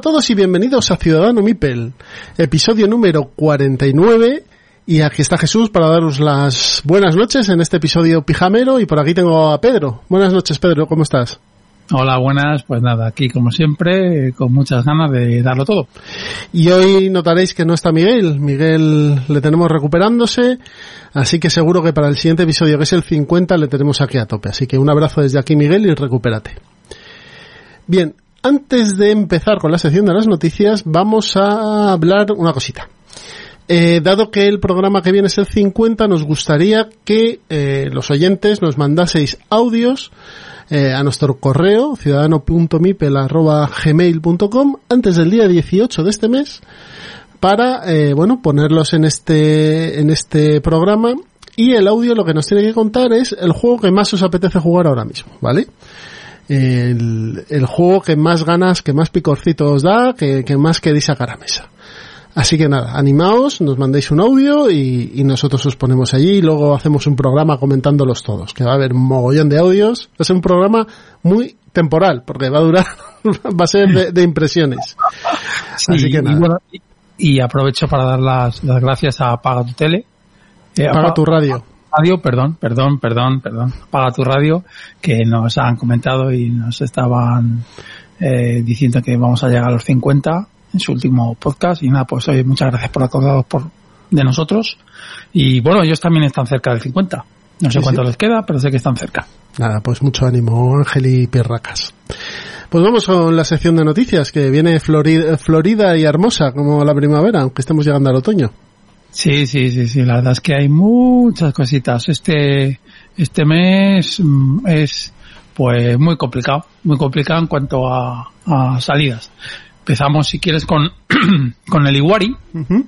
A todos y bienvenidos a Ciudadano Mipel, episodio número 49 y aquí está Jesús para daros las buenas noches en este episodio pijamero y por aquí tengo a Pedro. Buenas noches Pedro, ¿cómo estás? Hola, buenas. Pues nada, aquí como siempre, con muchas ganas de darlo todo. Y hoy notaréis que no está Miguel. Miguel le tenemos recuperándose, así que seguro que para el siguiente episodio, que es el 50, le tenemos aquí a tope. Así que un abrazo desde aquí, Miguel, y recupérate. Bien, antes de empezar con la sección de las noticias, vamos a hablar una cosita. Eh, dado que el programa que viene es el 50, nos gustaría que eh, los oyentes nos mandaseis audios eh, a nuestro correo ciudadano.mipel.gmail.com antes del día 18 de este mes para, bueno, ponerlos en este, en este programa y el audio lo que nos tiene que contar es el juego que más os apetece jugar ahora mismo, ¿vale? El, el juego que más ganas, que más picorcito os da, que, que más queréis sacar a mesa. Así que nada, animaos, nos mandéis un audio y, y, nosotros os ponemos allí y luego hacemos un programa comentándolos todos, que va a haber un mogollón de audios. Va a ser un programa muy temporal, porque va a durar, va a ser de, de impresiones. Sí, Así que nada. Y, bueno, y, y, aprovecho para dar las, las gracias a Paga tu Tele. Eh, Paga tu radio. Radio, perdón, perdón, perdón, perdón. Paga tu radio, que nos han comentado y nos estaban eh, diciendo que vamos a llegar a los 50 en su último podcast. Y nada, pues oye, muchas gracias por acordaros por, de nosotros. Y bueno, ellos también están cerca del 50. No sé sí, cuánto sí. les queda, pero sé que están cerca. Nada, pues mucho ánimo, Ángel y Pierracas. Pues vamos con la sección de noticias, que viene Florida, Florida y hermosa como la primavera, aunque estemos llegando al otoño. Sí, sí, sí, sí, la verdad es que hay muchas cositas. Este, este mes es, pues, muy complicado, muy complicado en cuanto a, a salidas. Empezamos, si quieres, con, con el Iguari. Uh -huh.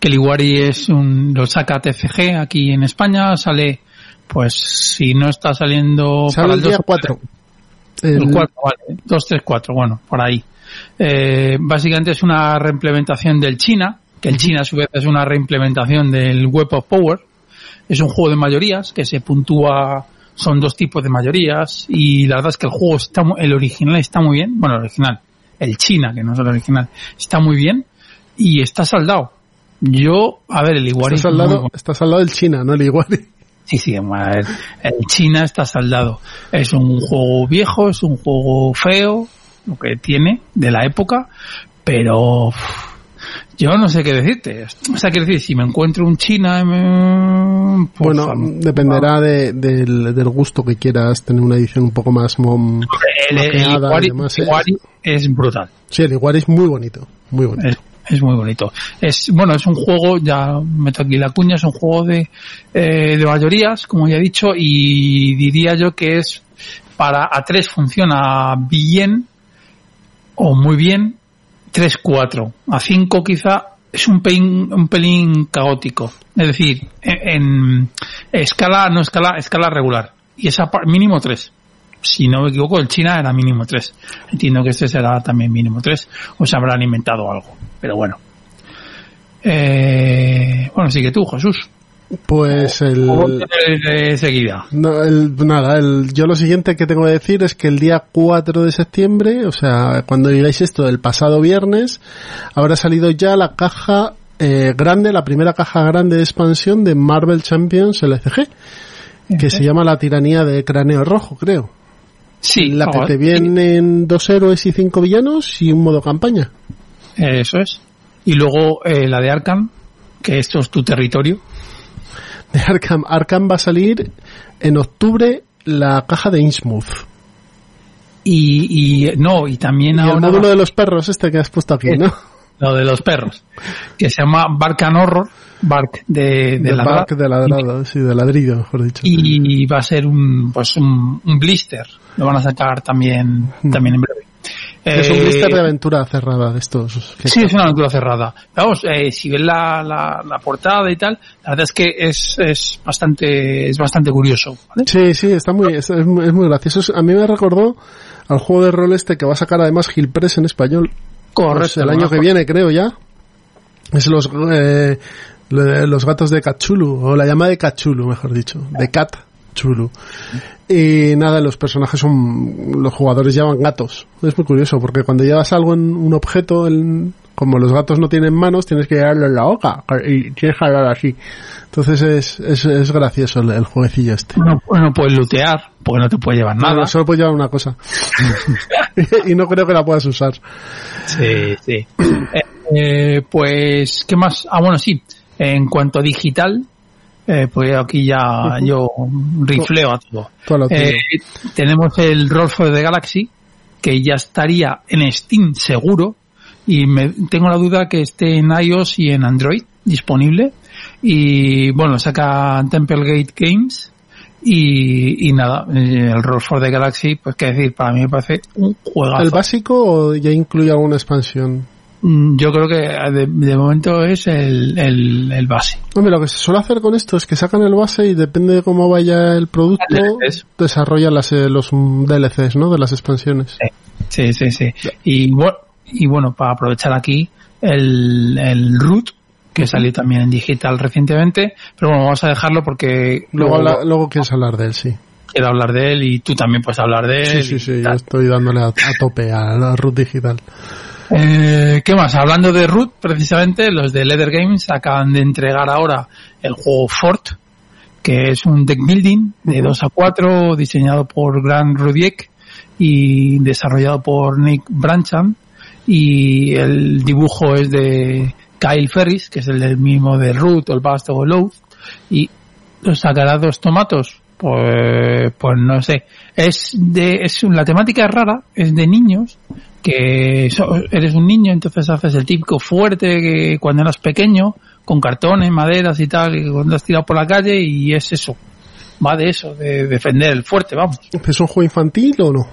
Que el Iguari es un, lo saca TCG aquí en España, sale, pues, si no está saliendo sale para el, el día 4. El, el 4, vale. 2, 3, 4, bueno, por ahí. Eh, básicamente es una reimplementación del China, que el China a su vez es una reimplementación del Web of Power. Es un juego de mayorías que se puntúa, son dos tipos de mayorías y la verdad es que el juego está, el original está muy bien, bueno, el original, el China, que no es el original, está muy bien y está saldado. Yo, a ver, el Iguari... Está saldado, está saldado el China, no el Iguari. Sí, sí, el, el China está saldado. Es un juego viejo, es un juego feo, lo que tiene de la época, pero yo no sé qué decirte. O sea, quiero decir, si me encuentro un China... Me, pues, bueno, dependerá de, del, del, gusto que quieras tener una edición un poco más... Mom, el, el, Iguari, demás, Iguari es, es, brutal. Sí, el Iguari es muy bonito. Muy bonito. Es, es, muy bonito. Es, bueno, es un juego, ya meto aquí la cuña, es un juego de, eh, de mayorías, como ya he dicho, y diría yo que es para A3 funciona bien o muy bien 3-4. A 5 quizá es un pelín, un pelín caótico. Es decir, en, en, escala, no escala, escala regular. Y es a mínimo 3. Si no me equivoco, el China era mínimo 3. Entiendo que este será también mínimo 3. O se habrán inventado algo. Pero bueno. Eh, bueno, sigue tú, Jesús. Pues el... De seguida. No, el, nada, el, yo lo siguiente que tengo que decir es que el día 4 de septiembre, o sea, cuando digáis esto, el pasado viernes, habrá salido ya la caja eh, grande, la primera caja grande de expansión de Marvel Champions LCG, que se llama La tiranía de cráneo rojo, creo. Sí. La que te vienen dos héroes y cinco villanos y un modo campaña. Eso es. Y luego eh, la de Arkham, que esto es tu territorio de Arkham. Arkham va a salir en octubre la caja de Innsmouth. Y, y no, y también y ahora... el módulo de los perros este que has puesto aquí, ¿no? Lo de los perros. Que se llama Barkan Horror. Bark de, de, de Bark de ladrado, y, sí, de ladrillo, mejor dicho. Y va a ser un, pues un, un blister. Lo van a sacar también, hmm. también en breve. Es un Eh, blister de aventura cerrada de estos. que- Sí, es una aventura cerrada. Vamos, eh, si ves la, la, la portada y tal, la verdad es que es, es bastante, es bastante curioso, ¿vale? Sí, sí, está muy, es, es muy, gracioso. A mí me recordó al juego de rol este que va a sacar además Gil Press en español. Correcto. Pues el año que viene, creo ya. Es los, eh, lo- los gatos de Cachulu, o la llama de Cachulu, mejor dicho, de Cat Chulu. Y nada, los personajes son, los jugadores llevan gatos. Es muy curioso, porque cuando llevas algo en un objeto, como los gatos no tienen manos, tienes que llevarlo en la boca, y tienes que hablar así. Entonces es, es, es gracioso el, el jueguecillo este. No, no puedes lootear, porque no te puede llevar nada. No, solo puedes llevar una cosa. y no creo que la puedas usar. Sí, sí. Eh, eh, pues, ¿qué más? Ah, bueno, sí. En cuanto a digital, eh, pues aquí ya yo rifleo a todo. Eh, tenemos el Roll for the Galaxy, que ya estaría en Steam seguro, y me, tengo la duda que esté en iOS y en Android disponible. Y bueno, saca Temple Gate Games. Y, y nada, eh, el Roll for the Galaxy, pues qué decir, para mí me parece un juegazo. ¿El básico o ya incluye alguna expansión? Mm, Yo creo que de, de momento es el, el, el base. Hombre, lo que se suele hacer con esto es que sacan el base y depende de cómo vaya el producto, DLCs. desarrollan las, eh, los mm, DLCs, ¿no? De las expansiones. Sí, sí, sí. Y bueno, y bueno para aprovechar aquí el, el root que salió también en digital recientemente, pero bueno, vamos a dejarlo porque Luego, luego habla- luego quieres hablar de él, sí. quiero hablar de él y tú también puedes hablar de Sí, él. sí, y sí, yo estoy dándole a, a tope a la root digital. Eh, ¿Qué más? Hablando de root, precisamente, los de Leather Games acaban de entregar ahora el juego Fort, que es un deck building de 2 a 4 diseñado por Grant Rudiek y desarrollado por Nick Brancham. Y el dibujo es de Kyle Ferris, que es el mismo de Root o el Bast o el y los sacará dos tomatos pues pues no sé. Es de es un- la temática es rara es de niños que so- eres un niño entonces haces el típico fuerte que cuando eras pequeño con cartones maderas y tal y cuando has tirado por la calle y es eso. Va de eso de defender el fuerte vamos. ¿Es un juego infantil o no?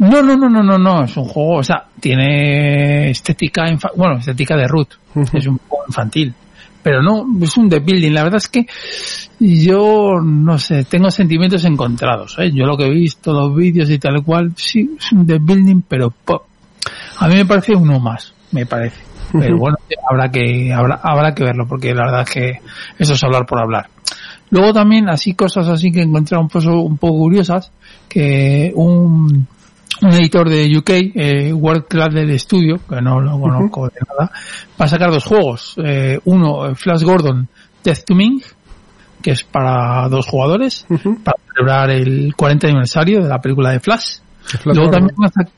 no no no no no no es un juego o sea tiene estética bueno estética de root es un juego infantil pero no es un deck building. La verdad es que yo no sé tengo sentimientos encontrados ¿eh? yo lo que he visto los vídeos y tal cual sí es un deck building pero a mí me parece uno más me parece. Pero bueno habrá que habrá habrá que verlo porque la verdad es que eso es hablar por hablar. Luego también así cosas así que encontré un poco un poco curiosas que un un editor de UK, eh, World Class del Studio, que no lo conozco de nada, va a sacar dos juegos. Eh, uno, eh, Flash Gordon Death to Ming, que es para dos jugadores, para celebrar el 40 aniversario de la película de Flash. Flash Luego Gordon. también van a, sac-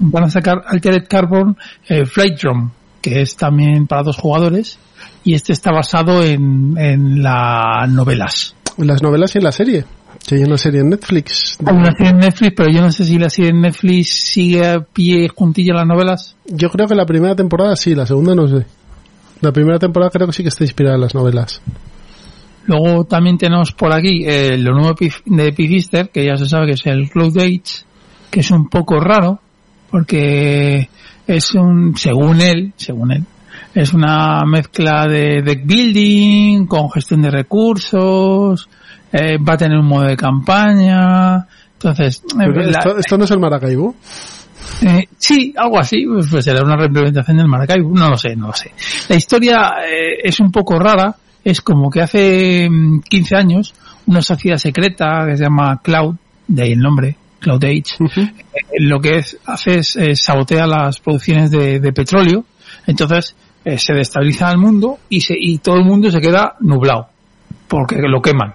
van a sacar Altered Carbon eh, Flight Drum, que es también para dos jugadores, y este está basado en, en las novelas. En las novelas y en la serie. Que hay una serie en Netflix. Hay una serie en Netflix, pero yo no sé si la serie en Netflix sigue a pie juntilla las novelas. Yo creo que la primera temporada sí, la segunda no sé. La primera temporada creo que sí que está inspirada en las novelas. Luego también tenemos por aquí eh, lo nuevo de Pifister, que ya se sabe que es el Cloud Age, que es un poco raro, porque es un, según él, según él, es una mezcla de deck building con gestión de recursos, eh, va a tener un modo de campaña, entonces, eh, Pero la- esto, esto no es el Maracaibo. Eh, sí, algo así, pues, pues será una reimplementación del Maracaibo, no lo sé, no lo sé. La historia eh, es un poco rara, es como que hace mm, 15 años una sociedad secreta que se llama Cloud, de ahí el nombre, Cloud Age, eh, lo que es, hace es sabotea las producciones de, de petróleo, entonces se destabiliza el mundo y, se, y todo el mundo se queda nublado porque lo queman.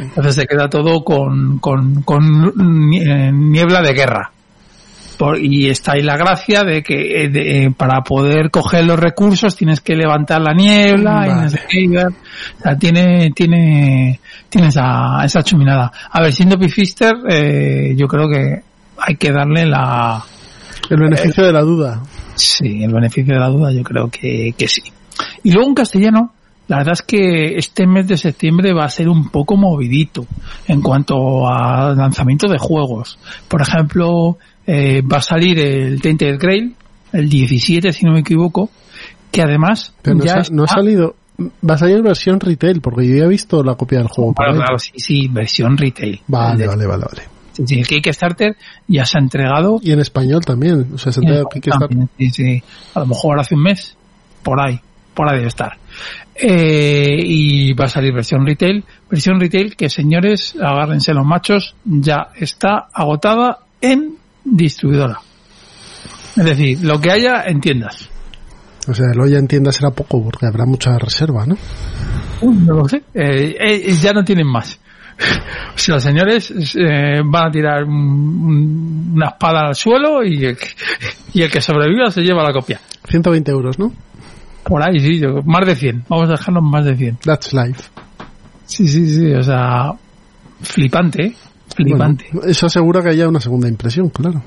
Entonces se queda todo con, con, eh, niebla de guerra. Por- y está ahí la gracia de que eh, de- eh, para poder coger los recursos tienes que levantar la niebla y no Vale. sé qué, o sea, tiene tiene tiene esa, esa chuminada a ver siendo Pifister eh, yo creo que hay que darle la El beneficio de la duda. sí el beneficio de la duda yo creo que, que sí y luego en castellano la verdad es que este mes de septiembre va a ser un poco movidito en cuanto a lanzamiento de juegos. Por ejemplo, eh, va a salir el Tainted Grail, el 17 si no me equivoco, que además Pero no, ya sa- no ha salido. Va a salir versión retail, porque yo ya he visto la copia del juego. Claro, claro, sí, sí, versión retail. Vale, vale, vale, vale. sí, sí, el Kickstarter ya se ha entregado. Y en español también. O sea, se Kickstarter. Sí, sí. A lo mejor hace un mes, por ahí, por ahí estar. Eh, y va a salir versión retail. Versión retail que, señores, agárrense los machos, ya está agotada en distribuidora. Es decir, lo que haya en tiendas. O sea, el olla en tienda será poco, porque habrá mucha reserva, ¿no? No lo sé. Eh, eh, ya no tienen más. O sea, los señores eh, van a tirar un- un- una espada al suelo y el, y el que sobreviva se lleva la copia. 120 euros, ¿no? Por ahí, sí, yo- más de 100. Vamos a dejarlo en más de 100. That's life. Sí, sí, sí, o sea, flipante, ¿eh? flipante. Bueno, eso asegura que haya una segunda impresión, claro.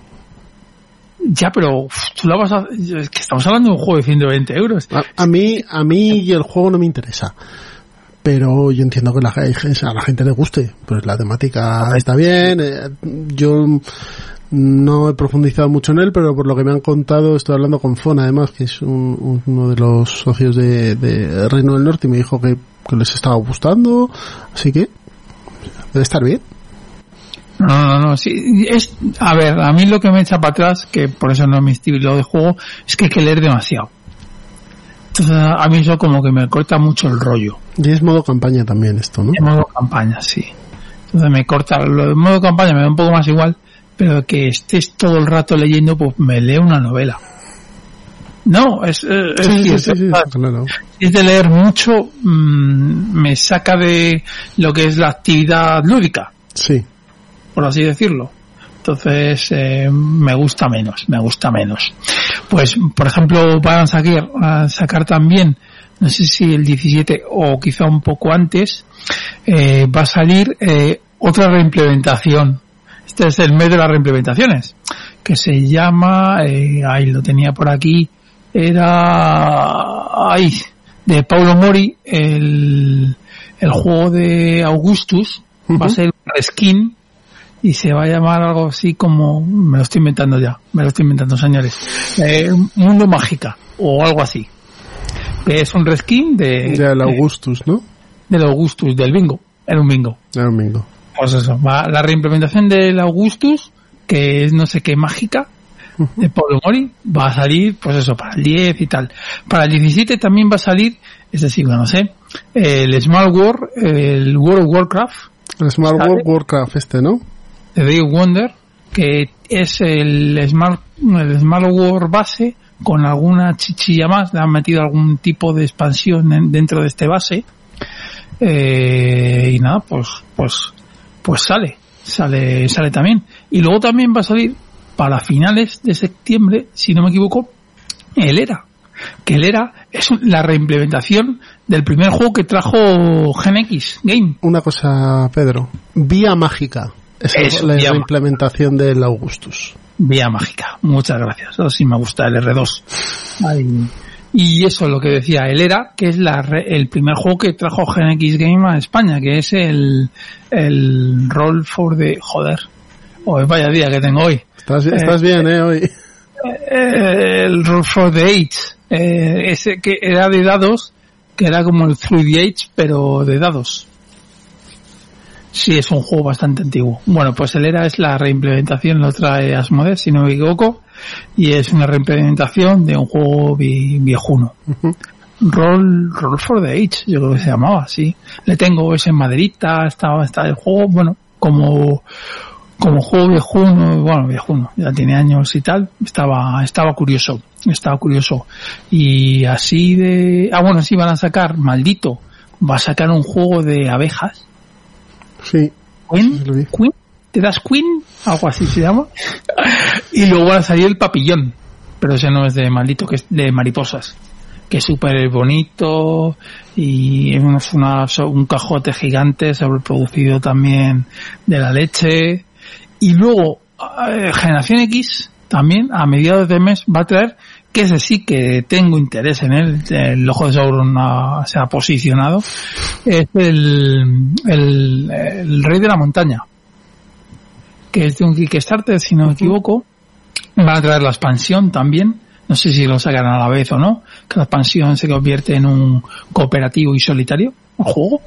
Ya, pero uf, tú la vas a... Es que estamos hablando de un juego de 120 euros. A, a mí, a mí el juego no me interesa. Pero yo entiendo que la, a la gente le guste. Pues la temática está bien. eh, yo no he profundizado mucho en él, pero por lo que me han contado, estoy hablando con Fon, además, que es un- uno de los socios de, de Reino del Norte, y me dijo que, que les estaba gustando. Así que debe estar bien. No, no, no, sí, es, a ver, a mí lo que me echa para atrás, que por eso no es mi estilo de juego, es que hay que leer demasiado. Entonces, a mí eso como que me corta mucho el rollo. Y es modo campaña también esto, ¿no? En modo campaña, sí. Entonces me corta, lo de modo campaña me da un poco más igual, pero que estés todo el rato leyendo, pues me leo una novela. No, es, eh, es, Sí, cierto, sí, sí, ¿sabes? claro. es de leer mucho, mm, me saca de lo que es la actividad lúdica, Sí. por así decirlo. Entonces, eh, me gusta menos, me gusta menos. Pues, por ejemplo, van a sacar, a sacar también, no sé si el 17 o quizá un poco antes, eh, va a salir eh, otra reimplementación. Este es el mes de las reimplementaciones, que se llama, eh, ahí lo tenía por aquí, era, ahí, de Paulo Mori, el, el juego de Augustus, va a ser un reskin y se va a llamar algo así como, me lo estoy inventando ya, me lo estoy inventando señores, eh, Mundo Mágica o algo así. Que es un reskin de, Augustus, ¿no? del Augustus, del bingo, era un bingo. El domingo. Pues eso, va la reimplementación del Augustus, que es no sé qué mágica, de Pablo Mori, va a salir, pues eso, para el 10 y tal. Para el 17 también va a salir, es decir, no sé, el Small War, el World of Warcraft, El ¿Sabe? World Warcraft este, ¿no? de Day of Wonder, que es el Smart, el Smart War base, con alguna chichilla más, le han metido algún tipo de expansión en- dentro de este base, eh, y nada, pues, pues, pues sale, sale, sale también. Y luego también va a salir para finales de septiembre, si no me equivoco, el ERA. Que el ERA es la reimplementación del primer juego que trajo Gen X Game. Una cosa, Pedro. Vía mágica. Es Eso, la vía implementación del Augustus. Vía mágica. Muchas gracias. Eso sí me gusta, el R2. Ay. Y eso es lo que decía, el ERA, que es la el primer juego que trajo Gen X Game a España, que es el, el Roll for the... Joder. Oh, vaya día que tengo hoy. Estás, estás bien, ¿eh? Hoy. Eh, el Roll for the Age. Eh, ese que era de dados, que era como el Through the Age, pero de dados. Sí, es un juego bastante antiguo. Bueno, pues el ERA es la reimplementación, lo trae Asmodeus, si no me equivoco, y es una reimplementación de un juego vi- viejuno. Roll, Roll for the Age, yo creo que se llamaba así. Le tengo ese en maderita, estaba, está el juego, bueno, como, como juego viejuno, bueno, viejuno, ya tiene años y tal, estaba, estaba curioso, estaba curioso. Y así de, ah bueno, sí van a sacar, maldito, va a sacar un juego de abejas, Sí. Queen, Sí. Queen, ¿te das Queen? Algo así se llama. y luego va a salir el papillón, pero ese no es de maldito, que es de mariposas. Que es súper bonito y es una, un cajote gigante sobreproducido también de la leche. Y luego, eh, Generación X también a mediados de mes va a traer, que ese sí que tengo interés en él, el ojo de Sauron se ha posicionado, es el, el, el Rey de la Montaña, que es de un Kickstarter, si no me equivoco, Van a traer la expansión también. No sé si lo sacarán a la vez o no. Que la expansión se convierte en un cooperativo y solitario, un juego.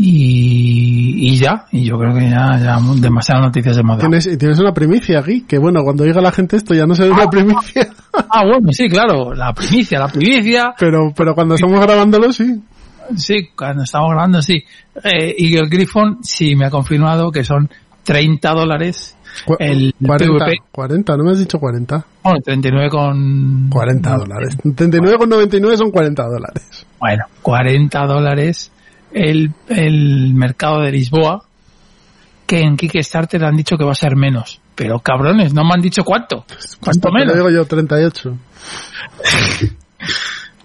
Y, y ya, y yo creo que ya, ya demasiadas noticias de moda. Tienes, tienes una primicia aquí, que bueno, cuando diga la gente esto ya no se ve una primicia. Ah, bueno, sí, claro, la primicia, la primicia. Pero, pero cuando estamos grabándolo, sí. Sí, cuando estamos grabando, sí. Eh, Eagle Griffon sí me ha confirmado que son 30 dólares el 40, PvP. 40, no me has dicho 40. Bueno, 39 con... 40 dólares. 39 con 99 son 40 dólares. Bueno, 40 dólares el, el mercado de Lisboa, que en Kickstarter han dicho que va a ser menos. Pero cabrones, no me han dicho cuánto. ¿Cuánto menos? digo yo 38.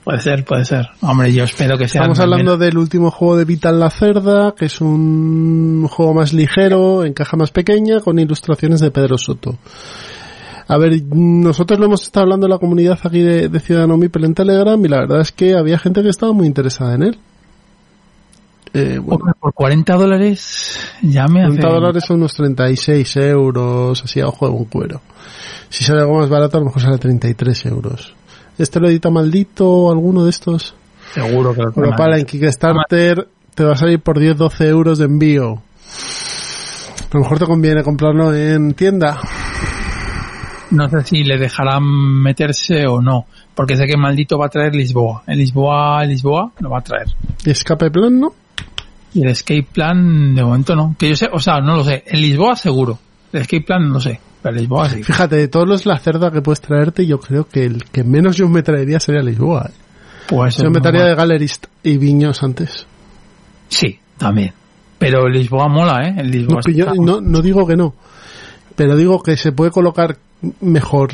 Puede ser, puede ser. Hombre, yo espero que sea. Estamos hablando del último juego de Vital la Cerda, que es un juego más ligero, en caja más pequeña, con ilustraciones de Pedro Soto. A ver, nosotros lo hemos estado hablando en la comunidad aquí de, de Ciudadano Mipel en Telegram y la verdad es que había gente que estaba muy interesada en él. Eh, bueno, por 40 dólares ya me 40 dólares son unos 36 euros, así a ojo de un cuero. Si sale algo más barato, a lo mejor sale 33 euros. ¿Este lo edita maldito o alguno de estos? Seguro que lo Pero para en Kickstarter te va a salir por 10-12 euros de envío. A lo mejor te conviene comprarlo en tienda. No sé si le dejarán meterse o no, porque sé que maldito va a traer Lisboa. En Lisboa, Lisboa lo va a traer. ¿Y Escape Plan no? Y el Escape Plan, de momento no. Que yo sé, o sea, no lo sé. En Lisboa seguro. El Escape Plan no lo sé. Pero Lisboa sí. Fíjate, de todos los la cerda que puedes traerte, yo creo que el que menos yo me traería sería Lisboa. ¿eh? Pues yo me traería de Gallerist y Viños antes. Sí, también. Pero Lisboa mola, ¿eh? El Lisboa no, yo, no, no digo que no. Pero digo que se puede colocar mejor.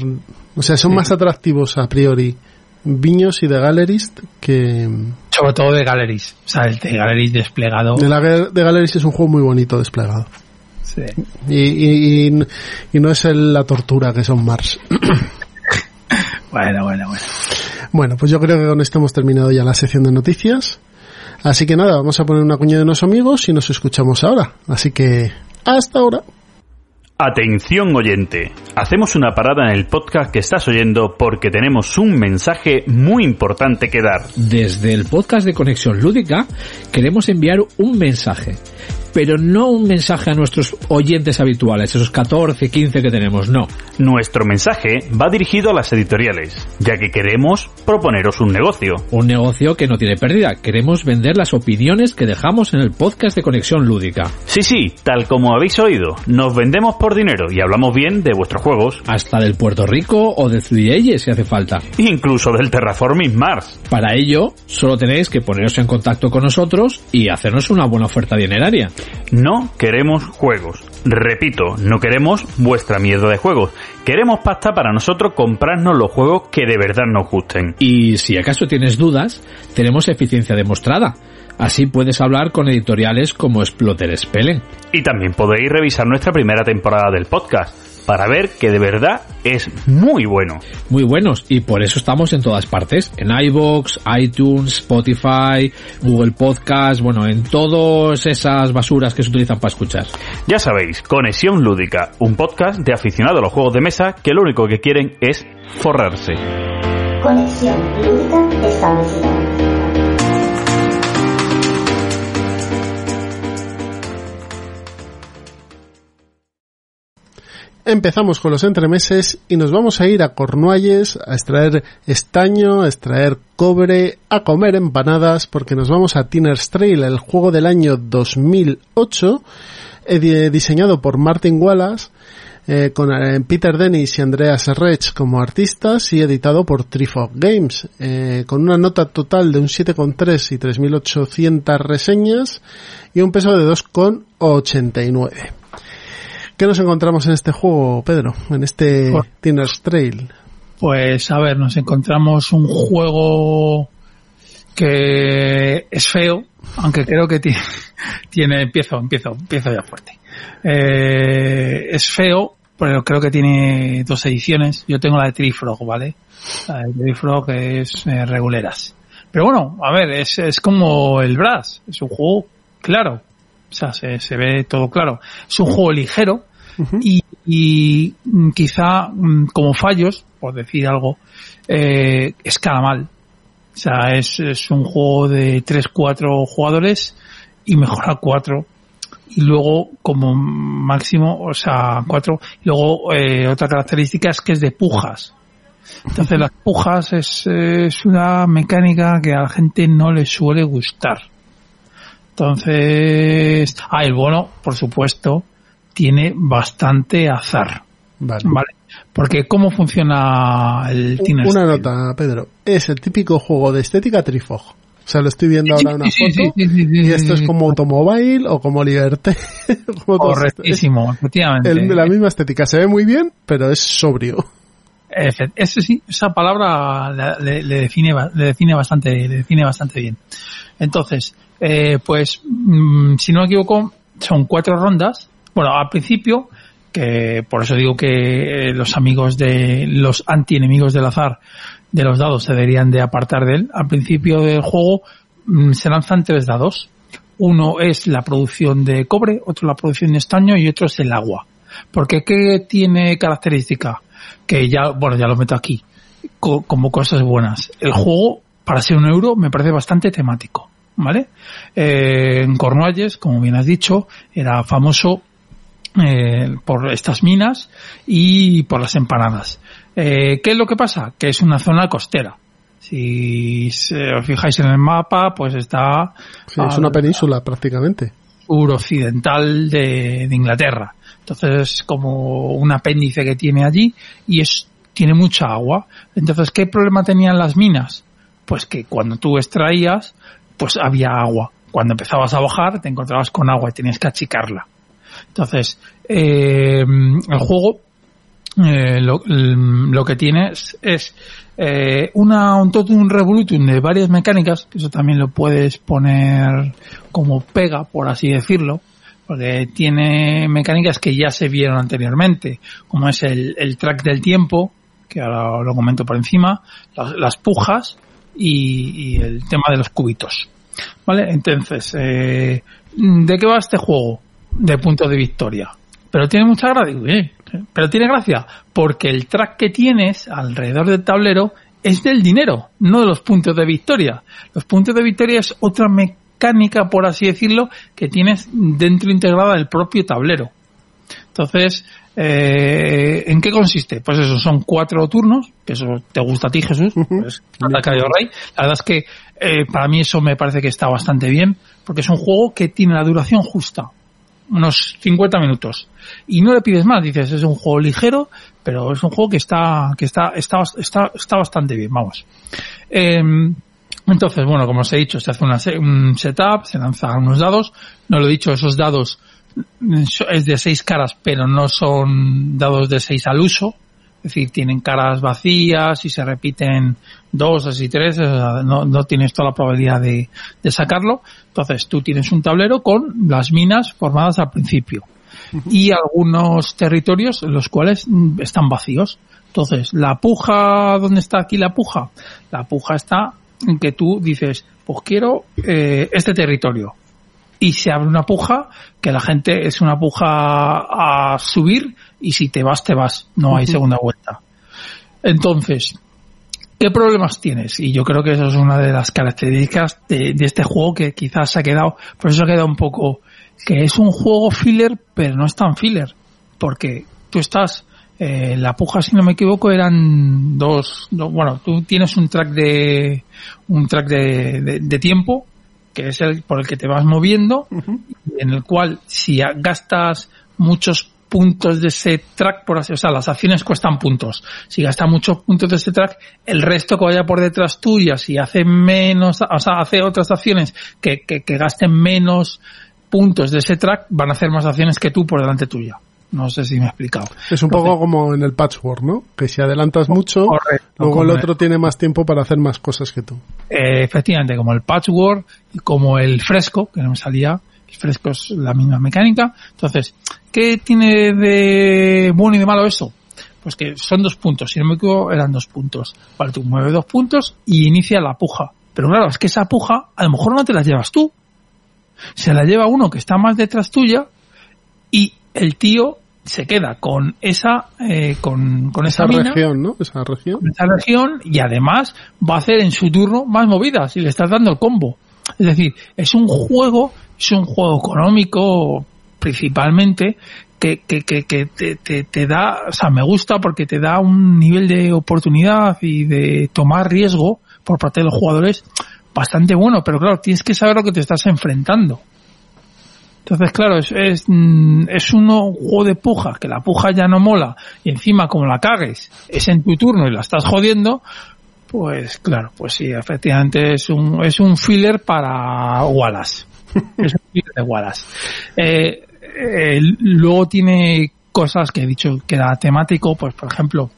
O sea, son sí. más atractivos a priori Viños y de Gallerist que... Sobre todo de Gallerist. O sea, el de Gallerist desplegado. De, la, de Gallerist es un juego muy bonito desplegado. Sí. Y, y, y, y no es el, la tortura que son Mars. bueno, bueno, bueno. Bueno, pues yo creo que con esto hemos terminado ya la sección de noticias. Así que nada, vamos a poner una cuña de unos amigos y nos escuchamos ahora. Así que, hasta ahora. Atención oyente, hacemos una parada en el podcast que estás oyendo porque tenemos un mensaje muy importante que dar. Desde el podcast de Conexión Lúdica queremos enviar un mensaje, pero no un mensaje a nuestros oyentes habituales, esos 14, 15 que tenemos, no. Nuestro mensaje va dirigido a las editoriales, ya que queremos proponeros un negocio. Un negocio que no tiene pérdida, queremos vender las opiniones que dejamos en el podcast de Conexión Lúdica. Sí, sí, tal como habéis oído, nos vendemos por dinero y hablamos bien de vuestros juegos. Hasta del Puerto Rico o de 3 si hace falta. Incluso del Terraforming Mars. Para ello, solo tenéis que poneros en contacto con nosotros y hacernos una buena oferta dineraria. No queremos juegos. Repito, no queremos vuestra mierda de juegos. Queremos pasta para nosotros comprarnos los juegos que de verdad nos gusten. Y si acaso tienes dudas, tenemos eficiencia demostrada. Así puedes hablar con editoriales como Splotter Spellen. Y también podéis revisar nuestra primera temporada del podcast para ver que de verdad es muy bueno. Muy buenos y por eso estamos en todas partes, en iBox, iTunes, Spotify, Google Podcast, bueno, en todas esas basuras que se utilizan para escuchar. Ya sabéis, Conexión Lúdica, un podcast de aficionados a los juegos de mesa que lo único que quieren es forrarse. Conexión Lúdica establecida. Empezamos con los entremeses y nos vamos a ir a Cornualles a extraer estaño, a extraer cobre, a comer empanadas porque nos vamos a Tinner's Trail, el juego del año 2008, eh, diseñado por Martin Wallace, eh, con eh, Peter Dennis y Andreas Rech como artistas y editado por Trifog Games, eh, con una nota total de un 7,3 y 3.800 reseñas y un peso de 2,89. ¿Qué nos encontramos en este juego, Pedro? En este pues, Tinner's Trail. Pues a ver, nos encontramos un juego que es feo, aunque creo que tiene, tiene empiezo, empiezo, empiezo ya fuerte. Eh, es feo, pero creo que tiene dos ediciones. Yo tengo la de Trifrog, ¿vale? La de Trifrog es eh, reguleras. Pero bueno, a ver, es, es como el Brass, es un juego claro. O sea, se, se ve todo claro. Es un juego ligero, Uh -huh. y, y mm, quizá mm, como fallos, por decir algo, eh, escala mal. O sea, es, es un juego de 3-4 jugadores y mejora 4 y luego como máximo, o sea, 4 y luego eh, otra característica es que es de pujas. Entonces las pujas es, es una mecánica que a la gente no le suele gustar. Entonces, ah, el bono, por supuesto, tiene bastante azar. Vale. ¿Vale? Porque ¿cómo funciona el Tiner Una nota, Pedro. Es el típico juego de estética trifog. O sea, lo estoy viendo ahora en una Sí, foto. sí, y esto es como Automobile o como Liberté. Como. Correctísimo, efectivamente. El- la misma estética. Se ve muy bien, pero es sobrio. Ese sí, esa palabra la- le, le define, le define bastante, le define bastante bien. Entonces, eh, pues, mm, si no me equivoco, son cuatro rondas. Bueno, al principio, que por eso digo que eh, los amigos de, los antienemigos del azar de los dados se deberían de apartar de él. Al principio del juego mm, se lanzan tres dados. Uno es la producción de cobre, otro la producción de estaño y otro es el agua. Porque ¿qué tiene característica? Que ya, bueno, ya lo meto aquí, co- como cosas buenas. El juego, para ser un euro, me parece bastante temático, ¿vale? Eh, en Cornualles, como bien has dicho, era famoso eh, por estas minas y por las empanadas. Eh, ¿Qué es lo que pasa? Que es una zona costera. Si se- os fijáis en el mapa, pues está Sí, es una península prácticamente. suroccidental de, de Inglaterra. Entonces es como un apéndice que tiene allí y es tiene mucha agua. Entonces, ¿qué problema tenían las minas? Pues que cuando tú extraías, pues había agua. Cuando empezabas a bajar, te encontrabas con agua y tenías que achicarla. Entonces, eh, el juego eh, lo, lo que tiene es, es, eh, una, un totum revolutum de varias mecánicas, que eso también lo puedes poner como pega, por así decirlo, porque tiene mecánicas que ya se vieron anteriormente, como es el, el track del tiempo, que ahora lo comento por encima, las, las pujas y, y el tema de los cubitos. ¿Vale? Entonces, eh, ¿de qué va este juego? De punto de victoria. Pero tiene mucha gracia. Digo, "Eh, Pero tiene gracia porque el track que tienes alrededor del tablero es del dinero, no de los puntos de victoria. Los puntos de victoria es otra mecánica, por así decirlo, que tienes dentro integrada del propio tablero. Entonces, eh, ¿en qué consiste? Pues eso, son cuatro turnos, que eso te gusta a ti, Jesús, pues, Ataca Rey. La verdad es que eh, para mí eso me parece que está bastante bien, porque es un juego que tiene la duración justa, unos 50 minutos. Y no le pides más, dices, es un juego ligero, pero es un juego que está, que está, está, está, está bastante bien, vamos. Eh, entonces, bueno, como os he dicho, se hace una un setup, se lanzan unos dados. No lo he dicho, esos dados es de seis caras, pero no son dados de seis al uso. Es decir, tienen caras vacías y se repiten dos, así tres, o sea, no, no tienes toda la probabilidad de, de sacarlo. Entonces, tú tienes un tablero con las minas formadas al principio y algunos territorios en los cuales mm, están vacíos. Entonces, la puja, ¿dónde está aquí la puja? La puja está en que tú dices, pues quiero eh, este territorio. Y se abre una puja que la gente es una puja a subir y si te vas, te vas. No hay segunda vuelta. Entonces, ¿qué problemas tienes? Y yo creo que eso es una de las características de, de este juego que quizás se ha quedado, por eso ha quedado un poco, que es un juego filler, pero no es tan filler. Porque tú estás, eh, la puja, si no me equivoco, eran dos, do- bueno, tú tienes un track de, un track de, de- de tiempo, que es el por el que te vas moviendo, en el cual si gastas muchos puntos de ese track, por así, o sea, las acciones cuestan puntos. Si gastas muchos puntos de ese track, el resto que vaya por detrás tuya, si hace menos, o sea, hace otras acciones que, que, que gasten menos puntos de ese track, van a hacer más acciones que tú por delante tuya. No sé si me he explicado. Es un poco como en el patchwork, ¿no? Que si adelantas mucho, Correcto, luego el otro tiene más tiempo para hacer más cosas que tú. Eh, efectivamente, como el patchwork y como el fresco, que no me salía, el fresco es la misma mecánica. Entonces, ¿qué tiene de bueno y de malo eso? Pues que son dos puntos, si no me equivoco eran dos puntos. Vale, tú mueves dos puntos y inicia la puja. Pero claro, es que esa puja a lo mejor no te la llevas tú. Se la lleva uno que está más detrás tuya y el tío se queda con esa, eh, con, con esa, Esa mina, región, ¿no? Esa región. esa región y además va a hacer en su turno más movidas y le estás dando el combo. Es decir, es un juego, es un juego económico principalmente que, que, que, que te, te, te da, o sea, me gusta porque te da un nivel de oportunidad y de tomar riesgo por parte de los jugadores bastante bueno, pero claro, tienes que saber lo que te estás enfrentando. Entonces, claro, es, es, mm, es un juego de puja, que la puja ya no mola, y encima como la cagues, es en tu turno y la estás jodiendo, pues claro, pues sí, efectivamente es un, es un filler para Wallace. es un filler de Wallace. Eh, eh, luego tiene cosas que he dicho que era temático, pues por ejemplo,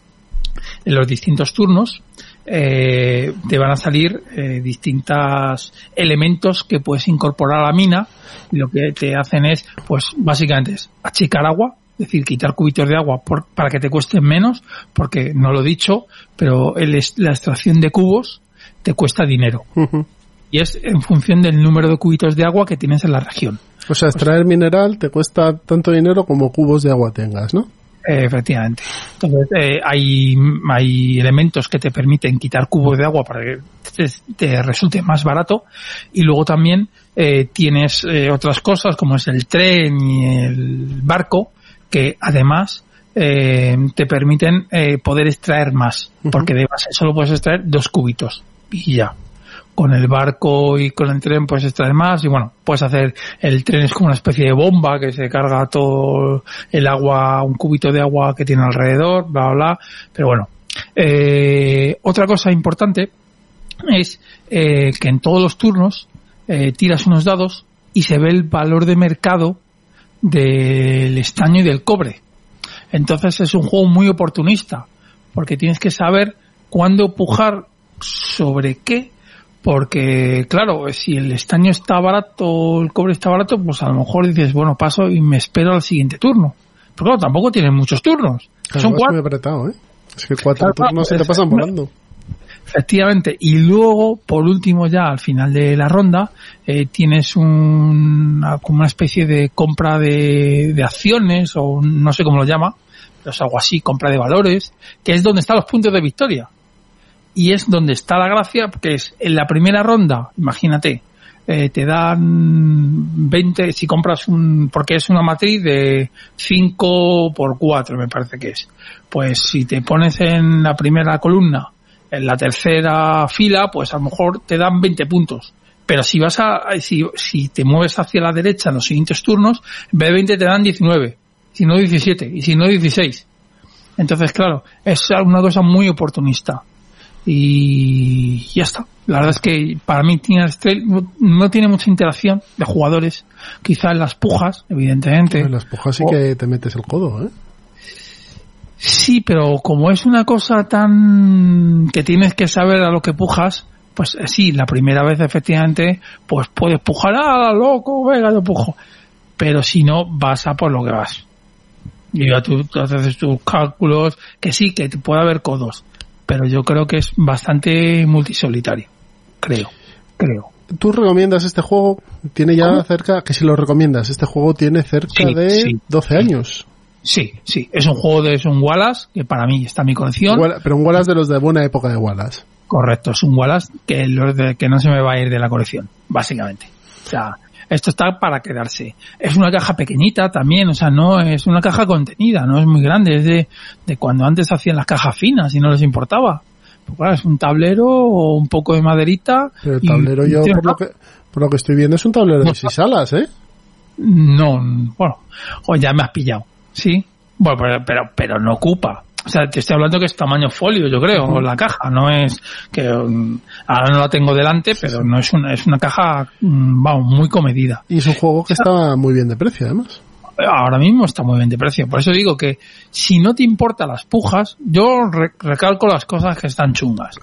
en los distintos turnos eh, te van a salir eh, distintos elementos que puedes incorporar a la mina y lo que te hacen es, pues básicamente es achicar agua, es decir, quitar cubitos de agua por- para que te cuesten menos, porque no lo he dicho, pero el la extracción de cubos te cuesta dinero y es en función del número de cubitos de agua que tienes en la región. O sea, extraer mineral te cuesta tanto dinero como cubos de agua tengas, ¿no? Eh, efectivamente. Entonces, eh, hay, hay elementos que te permiten quitar cubos de agua para que te, te resulte más barato y luego también eh, tienes eh, otras cosas como es el tren y el barco que además eh, te permiten eh, poder extraer más porque de base solo puedes extraer dos cubitos y ya con el barco y con el tren puedes extraer más y bueno, puedes hacer, el tren es como una especie de bomba que se carga todo el agua, un cubito de agua que tiene alrededor, bla, bla, bla. pero bueno. Eh, otra cosa importante es eh, que en todos los turnos eh, tiras unos dados y se ve el valor de mercado del estaño y del cobre. Entonces es un juego muy oportunista, porque tienes que saber cuándo pujar sobre qué, porque claro, si el estaño está barato, el cobre está barato, pues a lo mejor dices, bueno, paso y me espero al siguiente turno. Pero claro, tampoco tienen muchos turnos. Claro, Son es cuatro. muy apretado, ¿eh? Es que cuatro Claro, turnos se te pasan volando. Efectivamente. Y luego, por último, ya al final de la ronda, eh, tienes un, una- como una especie de compra de, de acciones, o no sé cómo lo llama, pero es algo así, compra de valores, que es donde están los puntos de victoria. Y es donde está la gracia, que es en la primera ronda, imagínate, eh, te dan 20, si compras un, porque es una matriz de 5 por 4, me parece que es. Pues si te pones en la primera columna, en la tercera fila, pues a lo mejor te dan 20 puntos. Pero si vas a, si, si te mueves hacia la derecha en los siguientes turnos, en vez de 20 te dan 19, si no 17, y si no 16. Entonces, claro, es una cosa muy oportunista. Y ya está. La verdad es que para mí Teenage Trail no, tiene mucha interacción de jugadores. Quizá en las pujas, evidentemente. En las pujas sí O- que te metes el codo, ¿eh? Sí, pero como es una cosa tan que tienes que saber a lo que pujas, pues eh, sí, la primera vez efectivamente, pues puedes pujar, ah, loco, venga, yo pujo. Pero si no, vas a por lo que vas. Y ya tú, tú haces tus cálculos, que sí, que puede haber codos, pero yo creo que es bastante multisolitario. Creo, creo. ¿Tú recomiendas este juego? Tiene ya cerca, que si lo recomiendas, este juego tiene cerca Sí, de sí. 12 años. Sí, sí, es un juego de es un Wallace, que para mí está en mi colección. Pero un Wallace de los de buena época de Wallace. Correcto, es un Wallace que, los de- que no se me va a ir de la colección, básicamente. O sea, esto está para quedarse. Es una caja pequeñita también, o sea, no es una caja contenida, no es muy grande, es de, de cuando antes hacían las cajas finas y no les importaba. Pues claro, es un tablero o un poco de maderita. Pero el y- tablero yo, por lo, que, por lo que estoy viendo, es un tablero de seis alas, ¿eh? No, bueno, o ya me has pillado, ¿sí? Bueno, pero, pero, pero no ocupa. O sea, te estoy hablando que es tamaño folio, yo creo, la caja. No es que mm, ahora no la tengo delante, pero no es una, es una caja, mm, vamos, muy comedida. Y es un juego que está muy bien de precio, además. Ahora mismo está muy bien de precio. Por eso digo que si no te importa las pujas, yo re- recalco las cosas que están chungas.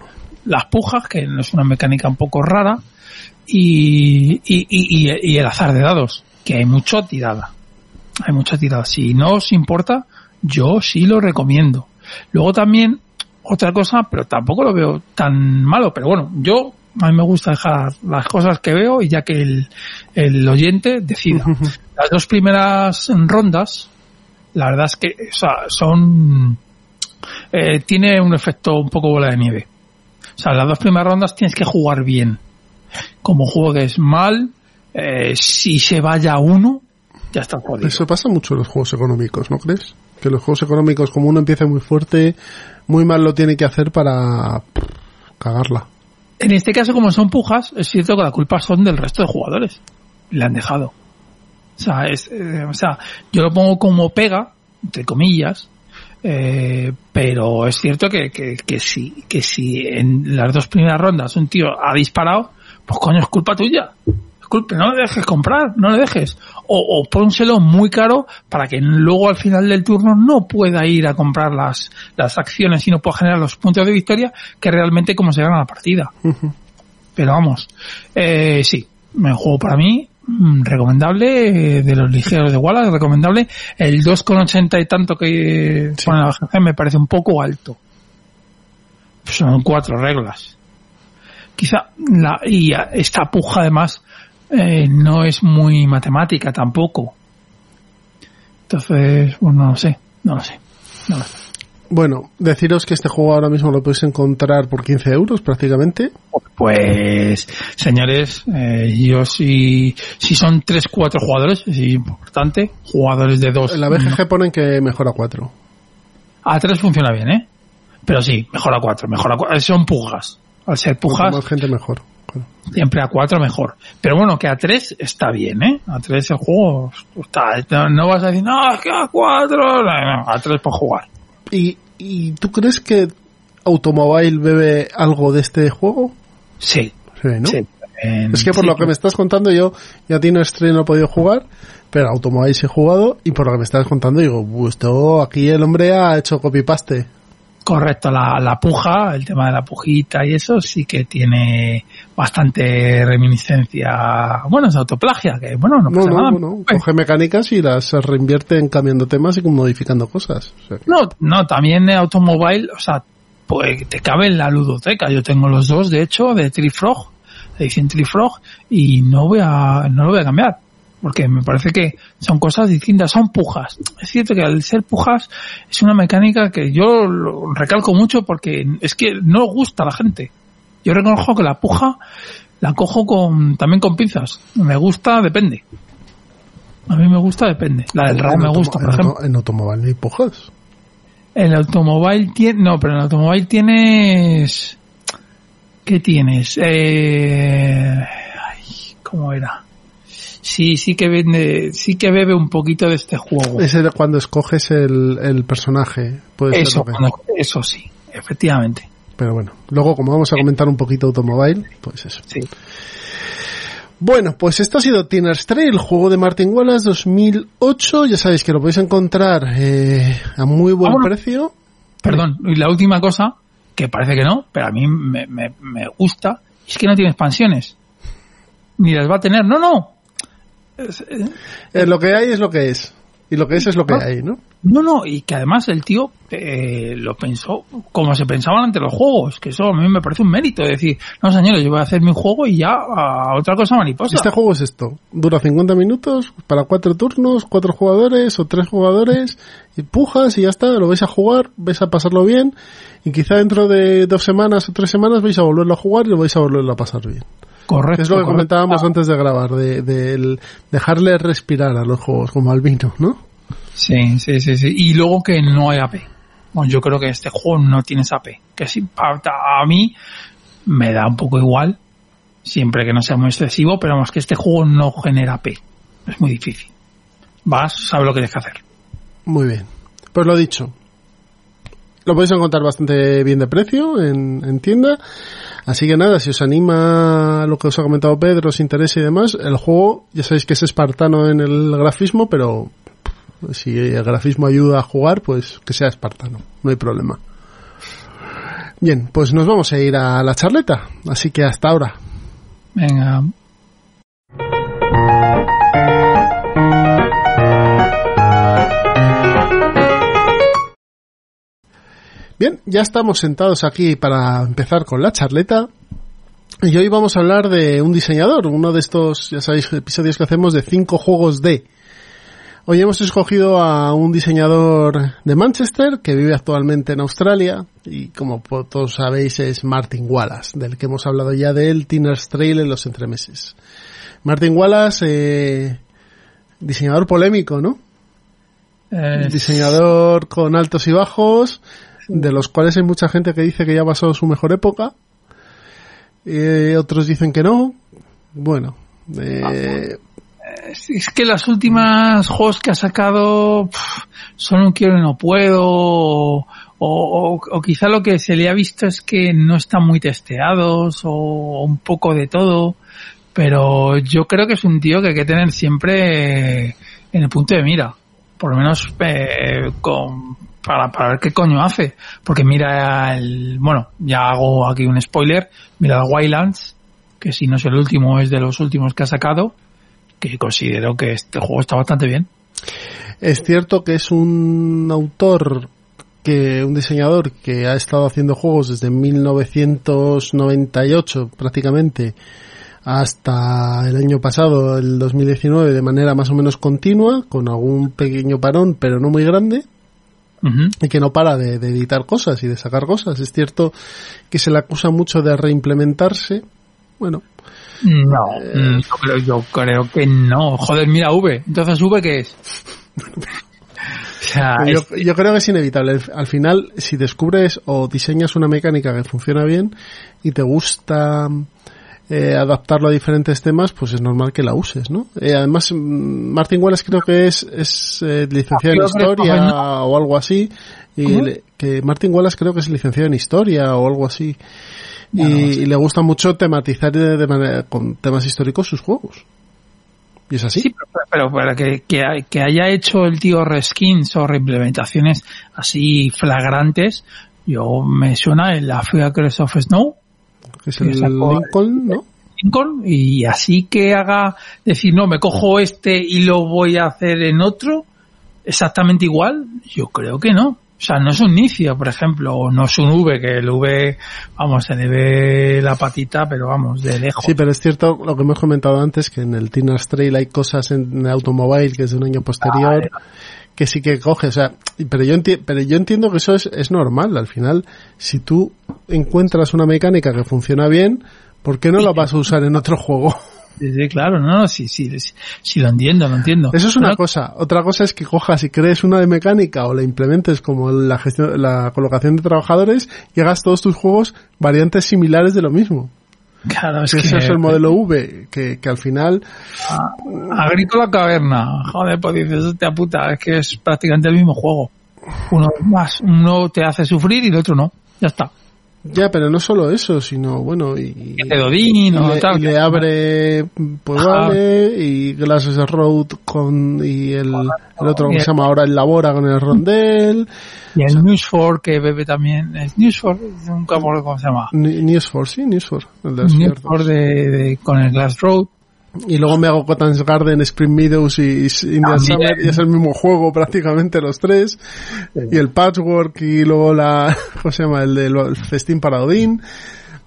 Las pujas, que es una mecánica un poco rara, y, y, y, y- y el azar de dados, que hay mucha tirada. Hay mucha tirada. Si no os importa, yo sí lo recomiendo. Luego también, otra cosa, pero tampoco lo veo tan malo, pero bueno, yo, a mí me gusta dejar las cosas que veo y ya que el, el oyente decida. Las dos primeras rondas, La verdad es que o sea, son... eh, tiene un efecto un poco bola de nieve. O sea, las dos primeras rondas tienes que jugar bien. Como juegues mal, eh, si se vaya uno, ya está jodido. Eso pasa mucho en los juegos económicos, ¿no crees? Que los juegos económicos, como uno empieza muy fuerte, muy mal lo tiene que hacer para cagarla. En este caso, como son pujas, es cierto que la culpa son del resto de jugadores. Le han dejado. O sea, es, eh, o sea, yo lo pongo como pega, entre comillas, eh, pero es cierto que, que, que si, que si en las dos primeras rondas un tío ha disparado, pues coño, es culpa tuya. Es culpa, no le dejes comprar, no le dejes. O, o pónselo muy caro para que luego al final del turno no pueda ir a comprar las, las acciones y no pueda generar los puntos de victoria que realmente como se gana la partida. Pero vamos, eh, sí, el juego para mí mm, recomendable, eh, de los ligeros de Wallace, recomendable. El 2,80 y tanto que Sí. pone la GG me parece un poco alto. Son cuatro reglas. Quizá la, y esta puja además eh, no es muy matemática tampoco. Entonces, pues no lo sé, no lo sé. No lo sé. Bueno, deciros que este juego ahora mismo lo podéis encontrar por 15 euros prácticamente. Pues, señores, eh, yo si, si son 3-4 jugadores, es importante, jugadores de dos. En la BGG ponen que mejora 4. A 3 funciona bien, ¿eh? Pero sí, mejor a 4, mejor a 4. Son pujas. Al ser Cuanto pujas, más gente mejor. Siempre a 4 mejor. Pero bueno, que a 3 está bien, ¿eh? A 3 el juego está, no, no vas a decir, no, es que a 4, no, no, a 3 por jugar. ¿Y, ¿Y tú crees que Automobile bebe algo de este juego? Sí, Sí, ¿no? sí. En- Es que por sí, lo que me estás contando yo ya tiene Stream no he podido jugar, pero Automobile sí he jugado y por lo que me estás contando digo, "Bu, esto aquí el hombre ha hecho copy-paste. Correcto, la, la puja, el tema de la pujita y eso sí que tiene bastante reminiscencia. Bueno, es autoplagia, que bueno, no No, pasa no, nada. no, Pues, coge mecánicas y las reinvierte en cambiando temas y modificando cosas. O sea que- no, no, también Automobile, o sea, pues te cabe en la ludoteca. Yo tengo los dos, de hecho, de Trifrog, edición Trifrog, y no voy a, no lo voy a cambiar. Porque me parece que son cosas distintas, son pujas. Es cierto que al ser pujas es una mecánica que yo lo recalco mucho porque es que no gusta a la gente. Yo reconozco que la puja la cojo con, también con pinzas. Me gusta, depende. A mí me gusta, depende. La del en me gusta, por ejemplo. En Automobile no hay pujas. El automóvil tiene, no, pero en el automóvil tienes, ¿qué tienes? Eh, ay, ¿cómo era? Sí, sí que vende, sí que bebe un poquito de este juego. Ese de cuando escoges el, el personaje. Puede Eso, ser cuando- eso sí, efectivamente. Pero bueno, luego como vamos a comentar un poquito Automobile, pues eso. Sí. Bueno, pues esto ha sido Tinner's Trail, juego de Martin Wallace 2008. Ya sabéis que lo podéis encontrar eh, a muy buen precio. Perdón, y la última cosa, que parece que no, pero a mí me, me, me gusta, es que no tiene expansiones. Ni las va a tener, no, no. Eh, lo que hay es lo que es. Y lo que es es lo que Ah. hay, ¿no? No, no, y que además el tío eh, lo pensó como se pensaban ante los juegos, que eso a mí me parece un mérito, de decir, no señores, yo voy a hacer mi juego y ya a otra cosa mariposa. Este juego es esto. Dura 50 minutos para cuatro turnos, cuatro jugadores o tres jugadores. Y pujas y ya está. Lo vais a jugar, vais a pasarlo bien. Y quizá dentro de dos semanas o tres semanas vais a volverlo a jugar y lo vais a volverlo a pasar bien. Correcto. es lo que correcto. comentábamos antes de grabar, de, dejarle respirar a los juegos, como al vino, ¿no? Sí, sí, sí, sí. Y luego que no hay AP. Bueno, yo creo que este juego no tiene esa AP. Que sí, pa- a mí me da un poco igual, siempre que no sea muy excesivo, pero más que este juego no genera AP. Es muy difícil. Vas, sabes lo que tienes que hacer. Muy bien. Pues lo dicho. Lo podéis encontrar bastante bien de precio en, en tienda. Así que nada, si os anima lo que os ha comentado Pedro, os interesa y demás, el juego, ya sabéis que es espartano en el grafismo, pero si el grafismo ayuda a jugar, pues que sea espartano, no hay problema. Bien, pues nos vamos a ir a la charleta, así que hasta ahora. Venga. Bien, ya estamos sentados aquí para empezar con la charleta. Y hoy vamos a hablar de un diseñador, uno de estos, ya sabéis, episodios que hacemos de cinco juegos de. Hoy hemos escogido a un diseñador de Manchester que vive actualmente en Australia y como todos sabéis es Martin Wallace, del que hemos hablado ya de él, Tinner's Trail en los entremeses. Martin Wallace, eh, diseñador polémico, ¿no? Eh, Diseñador con altos y bajos, de los cuales hay mucha gente que dice que ya ha pasado su mejor época. Eh, otros dicen que no. Bueno, eh, es, que las últimas juegos que ha sacado son un quiero y no puedo o, o- o quizá lo que se le ha visto es que no están muy testeados o un poco de todo pero yo creo que es un tío que hay que tener siempre en el punto de mira por lo menos eh, con, para, para ver qué coño hace. Porque mira el bueno ya hago aquí un spoiler. Mira el Wildlands que si no es el último es de los últimos que ha sacado que considero que este juego está bastante bien. Es cierto que es un autor que un diseñador que ha estado haciendo juegos desde 1998 prácticamente hasta el año pasado, el 2019, de manera más o menos continua, con algún pequeño parón, pero no muy grande, Y que no para de, de editar cosas y de sacar cosas. Es cierto que se le acusa mucho de reimplementarse. Bueno, No, mm, yo creo, yo creo que no. Joder, mira V. Entonces V qué es? o sea, Yo, es- yo creo que es inevitable. Al final, si descubres o diseñas una mecánica que funciona bien y te gusta eh, adaptarlo a diferentes temas, pues es normal que la uses, ¿no? Eh, además, mm, Martin Wallace creo que es, es eh, licenciado en Ah, historia o algo así. Y que Martin Wallace creo que es licenciado en historia o algo así. Y, Bueno, y le gusta mucho tematizar de, de manera, con temas históricos sus juegos. Y es así. sí, pero, pero, pero que, que, que haya hecho el tío reskins o reimplementaciones así flagrantes, yo me suena en la Fea Crest of Snow, que es el Lincoln, ¿no? Lincoln, y así que haga, decir, no, me cojo este y lo voy a hacer en otro, exactamente igual, yo creo que no. O sea, no es un inicio, por ejemplo, o no es un V, que el V, vamos, se le ve la patita, pero vamos, de lejos. Sí, pero es cierto lo que hemos comentado antes, que en el Tinner's Trail hay cosas en Automobile que es de un año posterior, que sí que coge, o sea, pero yo, enti- pero yo entiendo que eso es, es normal, al final, si tú encuentras una mecánica que funciona bien, ¿por qué no la vas a usar en otro juego? Sí, claro, no, sí, sí, sí, sí, lo entiendo, lo entiendo. Eso es una Pero- cosa. Otra cosa es que cojas y crees una de mecánica o la implementes como la gestión, la colocación de trabajadores y hagas todos tus juegos variantes similares de lo mismo. Claro, es Ese que... es el modelo V, que, que al final Agrícola Caverna, joder, pues dices, hostia puta, es que es prácticamente el mismo juego. Uno más, uno te hace sufrir y el otro no. Ya está. Ya, pero no solo eso, sino bueno, y, o y le, tal. y le abre, pues vale, y Glasses Road con, y el, el otro que se llama ahora el Labora con el Rondel, Y el News 4 que bebe también. Es News 4, nunca me acuerdo cómo se llama. Ni- News for, sí, News for, el de los News ciertos. 4 de, de- con el Glass Road. Y luego me hago Cotton's Garden, Spring Meadows y, y Indian También. Summer, y es el mismo juego prácticamente los tres, y el Patchwork y luego la, ¿cómo se llama? El del el Festín para Odín,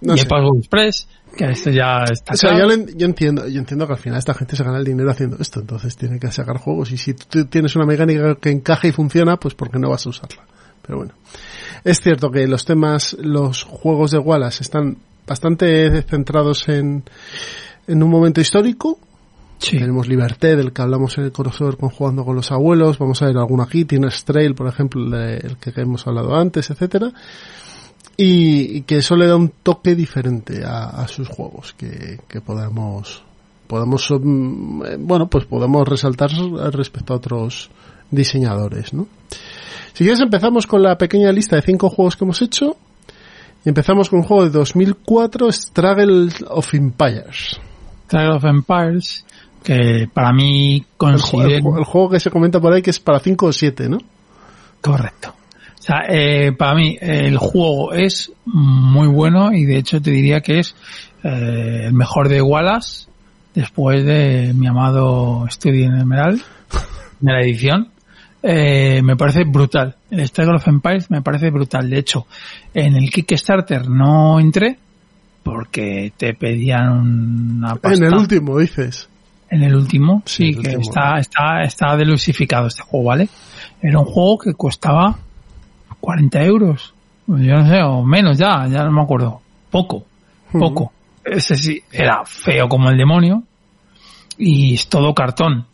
no y sé. el Password Express, que esto ya está O sea, yo, entiendo, yo entiendo que al final esta gente se gana el dinero haciendo esto, entonces tiene que sacar juegos y si tú tienes una mecánica que encaja y funciona, pues ¿por qué no vas a usarla? Pero bueno, es cierto que los temas, los juegos de Wallace están bastante centrados en, en un momento histórico. Sí. Tenemos Liberté, del que hablamos en el crossover con Jugando con los Abuelos, vamos a ver alguno aquí, Tinner's Trail, por ejemplo, el, que hemos hablado antes, etcétera y, y que eso le da un toque diferente a, a sus juegos que, que podamos podamos mm, eh, bueno pues podemos resaltar respecto a otros diseñadores ¿no? si quieres empezamos con la pequeña lista de cinco juegos que hemos hecho y empezamos con un juego de 2004 Struggle of Empires Trial of Empires, que para mí el, ju- el considero... el juego que se comenta por ahí que es para 5 o 7 ¿no? Correcto. O sea, eh, para mí el juego es muy bueno y de hecho te diría que es eh, el mejor de Wallace después de mi amado Studio en Emerald, de la edición. Eh, me parece brutal. El Struggle of Empires me parece brutal. De hecho, en el Kickstarter no entré porque te pedían una pasta. en el último dices En el último, Sí, sí, el que último. está, está, está delusificado este juego, ¿vale? Era un juego que costaba 40 euros. Yo no sé, o menos ya, ya no me acuerdo. Poco, poco. Ese sí, era feo como el demonio. Y es todo cartón.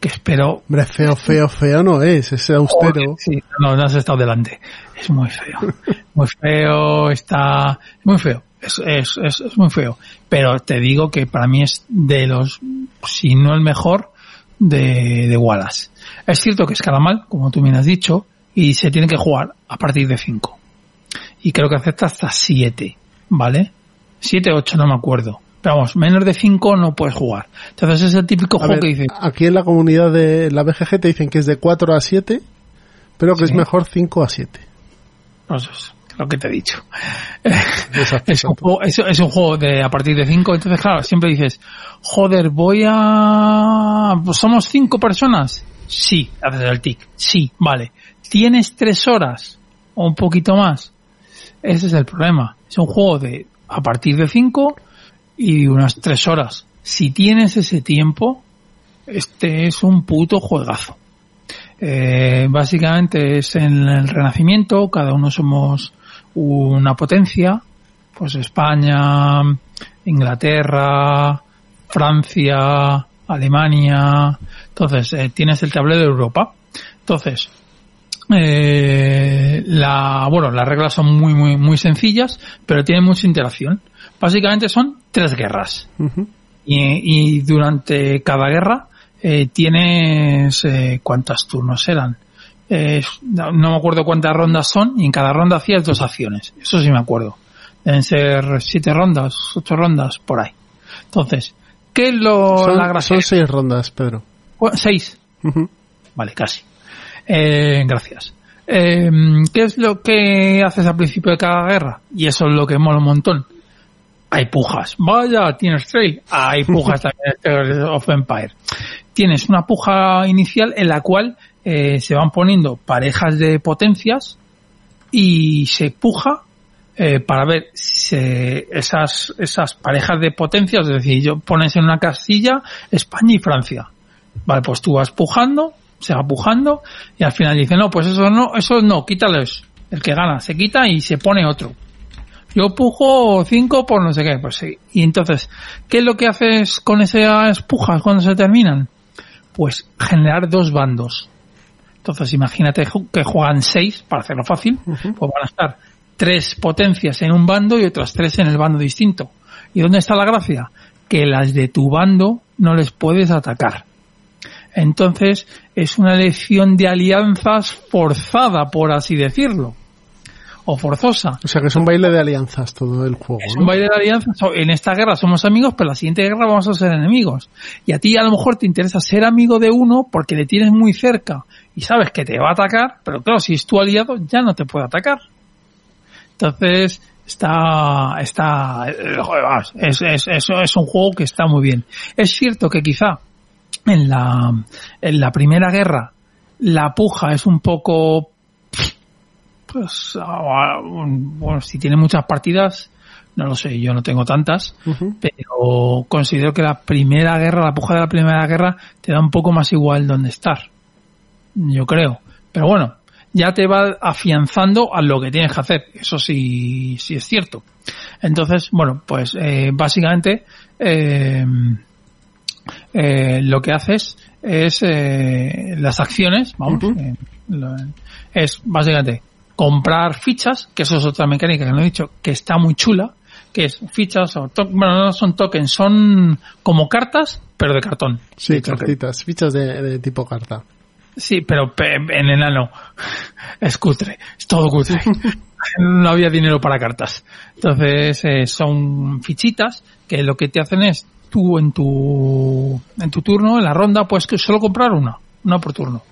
Que espero Hombre, feo, feo, feo no es, es austero. Sí, no, no has estado delante. Es muy feo. Muy feo, está muy feo. Es, es, es, es muy feo. Pero te digo que para mí es de los, si no el mejor, de, de Wallace. Es cierto que escala mal, como tú bien has dicho, y se tiene que jugar a partir de 5. Y creo que acepta hasta 7, ¿vale? 7, 8, no me acuerdo. Pero vamos, menos de 5 no puedes jugar. Entonces es el típico A juego ver, que dices, aquí en la comunidad de la BGG te dicen que es de 4 a 7, pero que Sí. es mejor 5 a 7. pues es lo que te he dicho. Exacto, es, un juego, es, es un juego de a partir de 5, entonces claro, siempre dices, joder, voy a... ¿Somos 5 personas? Sí, haces el tic. Sí, vale. ¿Tienes 3 horas o un poquito más? Ese es el problema. Es un juego de a partir de 5 y unas 3 horas. Si tienes ese tiempo, este es un puto juegazo. Eh, básicamente es en el Renacimiento, cada uno somos una potencia, pues España, Inglaterra, Francia, Alemania. Entonces, eh, tienes el tablero de Europa. Entonces, eh, la, bueno, las reglas son muy, muy, muy sencillas, pero tienen mucha interacción. Básicamente son tres guerras. Y, y durante cada guerra eh, tienes eh, cuántos turnos eran. Eh, no, me acuerdo cuántas rondas son y en cada ronda hacías dos acciones. Eso sí me acuerdo. Deben ser siete rondas, ocho rondas, por ahí. Entonces, ¿qué es lo, Son, la gracia? son 6 rondas, Pedro. Seis. Vale, casi. Eh, gracias. Eh, ¿Qué es lo que haces al principio de cada guerra? Y eso es lo que mola un montón. Hay pujas. Vaya, tienes trail. Hay pujas también en Tales of Empire. Tienes una puja inicial en la cual eh, se van poniendo parejas de potencias y se puja eh, para ver si esas, esas parejas de potencias, es decir, yo pones en una casilla España y Francia. Vale, pues tú vas pujando, se va pujando y al final dice, no, pues eso no, eso no, quítales. El que gana se quita y se pone otro. Yo pujo cinco por no sé qué, pues sí. Y entonces, ¿qué es lo que haces con esas pujas cuando se terminan? Pues generar dos bandos. Entonces, imagínate que juegan seis, para hacerlo fácil, pues van a estar tres potencias en un bando y otras tres en el bando distinto. ¿Y dónde está la gracia? Que las de tu bando no les puedes atacar. Entonces, es una elección de alianzas forzada, por así decirlo. O forzosa. O sea que es un baile de alianzas todo el juego. Es ¿no? un baile de alianzas. En esta guerra somos amigos, pero en la siguiente guerra vamos a ser enemigos. Y a ti a lo mejor te interesa ser amigo de uno porque le tienes muy cerca y sabes que te va a atacar, pero claro, si es tu aliado ya no te puede atacar. Entonces, está, está, eh, es, es, es, es un juego que está muy bien. Es cierto que quizá en la, en la primera guerra la puja es un poco pues ah, un- bueno, si tiene muchas partidas, no lo sé, yo no tengo tantas, pero considero que la primera guerra, la puja de la primera guerra, te da un poco más igual dónde estar. Yo creo. Pero bueno, ya te va afianzando a lo que tienes que hacer. Eso sí, sí es cierto. Entonces, bueno, pues eh, básicamente eh, eh, lo que haces es eh, las acciones, vamos, eh, lo- es básicamente comprar fichas, que eso es otra mecánica que no he dicho, que está muy chula, que es fichas o bueno, no son tokens, son como cartas, pero de cartón. Sí, De token. cartitas, fichas de, de tipo carta. Sí, pero pe- en enano. Es cutre, es todo cutre. No había dinero para cartas. Entonces, eh, son fichitas que lo que te hacen es tú en tu, en tu turno, en la ronda, pues que solo comprar una, una por turno.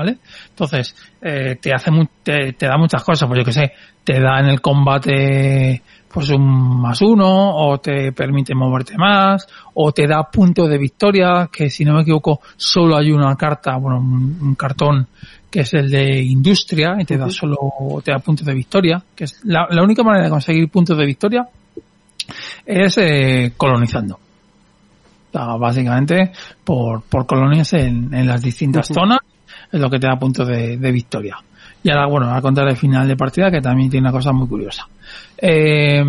¿Vale? Entonces, eh, te hace mu- te, te da muchas cosas, pues yo que sé, te da en el combate pues un más uno, o te permite moverte más, o te da punto de victoria, que si no me equivoco, solo hay una carta, bueno, un, un cartón que es el de industria, y te da solo, te da puntos de victoria, que es la, la única manera de conseguir puntos de victoria es eh, colonizando. Básicamente por, por colonias en, en las distintas zonas es lo que te da puntos de, de victoria. Y ahora, bueno, a contar el final de partida que también tiene una cosa muy curiosa. Eh,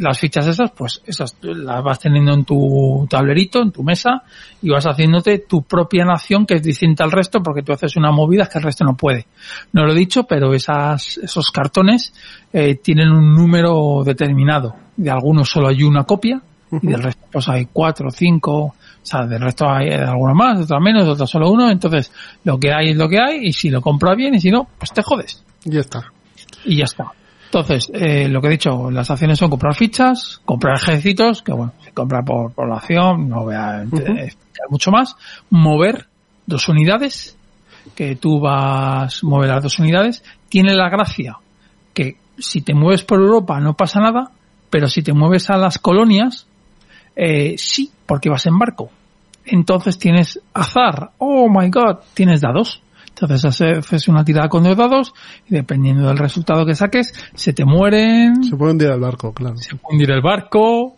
las fichas esas, pues esas las vas teniendo en tu tablerito, en tu mesa, y vas haciéndote tu propia nación que es distinta al resto porque tú haces una movida que el resto no puede. No lo he dicho, pero esas, esos cartones eh, tienen un número determinado. De algunos solo hay una copia y del resto pues hay cuatro, cinco, o sea, del resto hay de algunos más, otros menos, de otros solo uno, entonces lo que hay es lo que hay y si lo compras bien y si no, pues te jodes. Ya está. y ya está. Entonces, eh, lo que he dicho, las acciones son comprar fichas, comprar ejércitos, que bueno, se compra por población, no voy a explicar mucho más, mover dos unidades, que tú vas a mover las dos unidades, tiene la gracia que si te mueves por Europa no pasa nada, pero si te mueves a las colonias, eh, sí, porque vas en barco. Entonces tienes azar, oh my god, tienes dados. Entonces hace- haces una tirada con dos dados y dependiendo del resultado que saques, se te mueren, Se puede hundir al barco, claro. se puede hundir el barco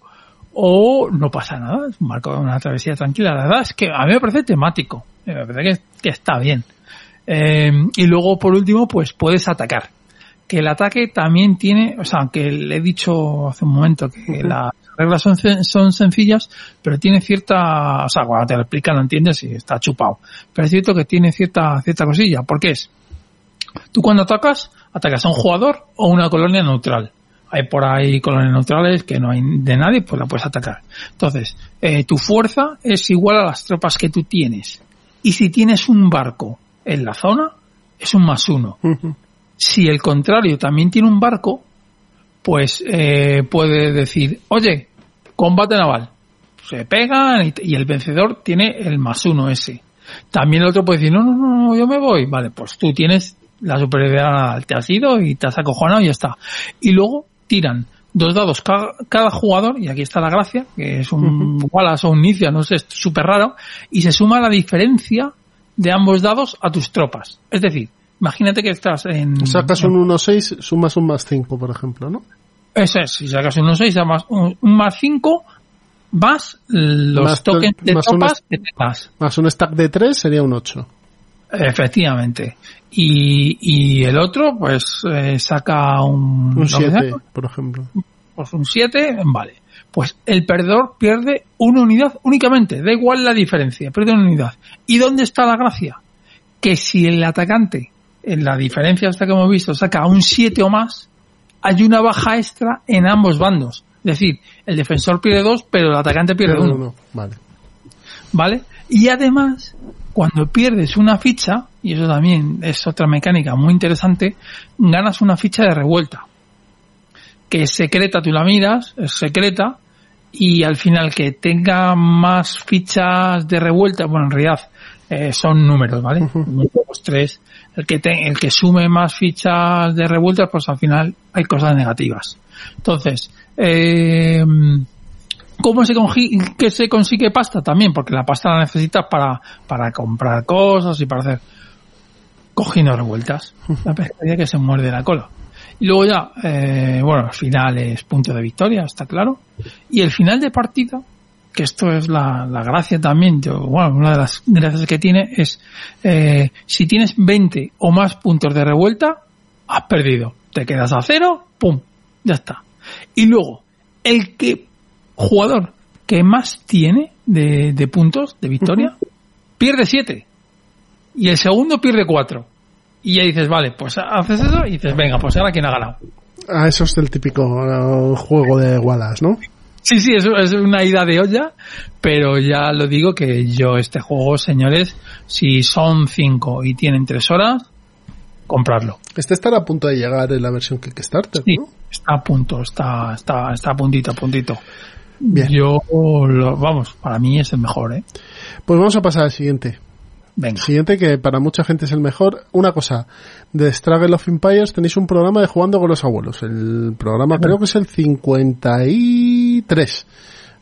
o no pasa nada. Es un barco, una travesía tranquila. La verdad es que a mí me parece temático. Me parece que, que está bien. Eh, y luego, por último, pues puedes atacar. Que el ataque también tiene, o sea, aunque le he dicho hace un momento que las reglas son, son sencillas, pero tiene cierta, o sea, cuando te lo explican lo entiendes y está chupado. Pero es cierto que tiene cierta, cierta cosilla. ¿Por qué es? Tú cuando atacas, atacas a un jugador o una colonia neutral. Hay por ahí colonias neutrales que no hay de nadie, pues la puedes atacar. Entonces, eh, tu fuerza es igual a las tropas que tú tienes. Y si tienes un barco en la zona, es un más uno. Si el contrario también tiene un barco, pues eh, puede decir, oye, combate naval. Se pegan y, y el vencedor tiene el más uno ese. También el otro puede decir, no, no, no, no, yo me voy. Vale, pues tú tienes la superioridad naval, te has ido y te has acojonado y ya está. Y luego tiran dos dados cada, cada jugador, y aquí está la gracia, que es un Wallace o un Nicia, no sé, es súper raro, y se suma la diferencia de ambos dados a tus tropas. Es decir, imagínate que estás en... Sacas un 1-6, sumas un más 5, por ejemplo, ¿no? Eso es, si sacas un 6, más un, un más 5, más los Más tokens to- de más tropas unas- que tengas. Más un stack de 3 sería un 8. Efectivamente. Y, y el otro, pues, eh, saca un... Un lo que 7, sea, por ejemplo. pues un 7, vale. Pues el perdedor pierde una unidad únicamente, da igual la diferencia, pierde una unidad. ¿Y dónde está la gracia? Que si el atacante, en la diferencia hasta que hemos visto, saca un 7 o más, hay una baja extra en ambos bandos. Es decir, el defensor pierde 2, pero el atacante pierde Pero 1. uno, Vale. ¿vale? Y además, cuando pierdes una ficha, y eso también es otra mecánica muy interesante, ganas una ficha de revuelta. Que es secreta, tú la miras, es secreta, y al final que tenga más fichas de revuelta, bueno, en realidad eh, son números, ¿vale? Uno, dos, tres. El que, te- el que sume más fichas de revuelta, pues al final hay cosas negativas. Entonces, eh, ¿Cómo se, que se consigue pasta? También, porque la pasta la necesitas para, para comprar cosas y para hacer cogiendo revueltas. La pescadilla que se muerde la cola. Y luego ya, eh, bueno, final es punto de victoria, está claro. Y el final de partida, que esto es la, la gracia también, yo, bueno, una de las gracias que tiene es, eh, si tienes 20 o más puntos de revuelta, has perdido. Te quedas a cero, pum, ya está. Y luego, el que jugador que más tiene de, de puntos de victoria pierde 7 y el segundo pierde 4 y ya dices vale pues haces eso y dices venga pues ahora quién ha ganado Ah, eso es el típico eh, juego de Wallace, ¿no? Sí sí es, es una ida de olla pero ya lo digo que yo este juego señores si son 5 y tienen 3 horas comprarlo Este estará a punto de llegar en la versión Kickstarter, sí ¿no? está a punto está está está a puntito a puntito Bien. yo lo- vamos para mí es el mejor eh Pues vamos a pasar al siguiente. Venga Siguiente que para mucha gente es el mejor. Una cosa, de Struggle of Empires tenéis un programa de Jugando con los Abuelos. El programa creo que es el 53.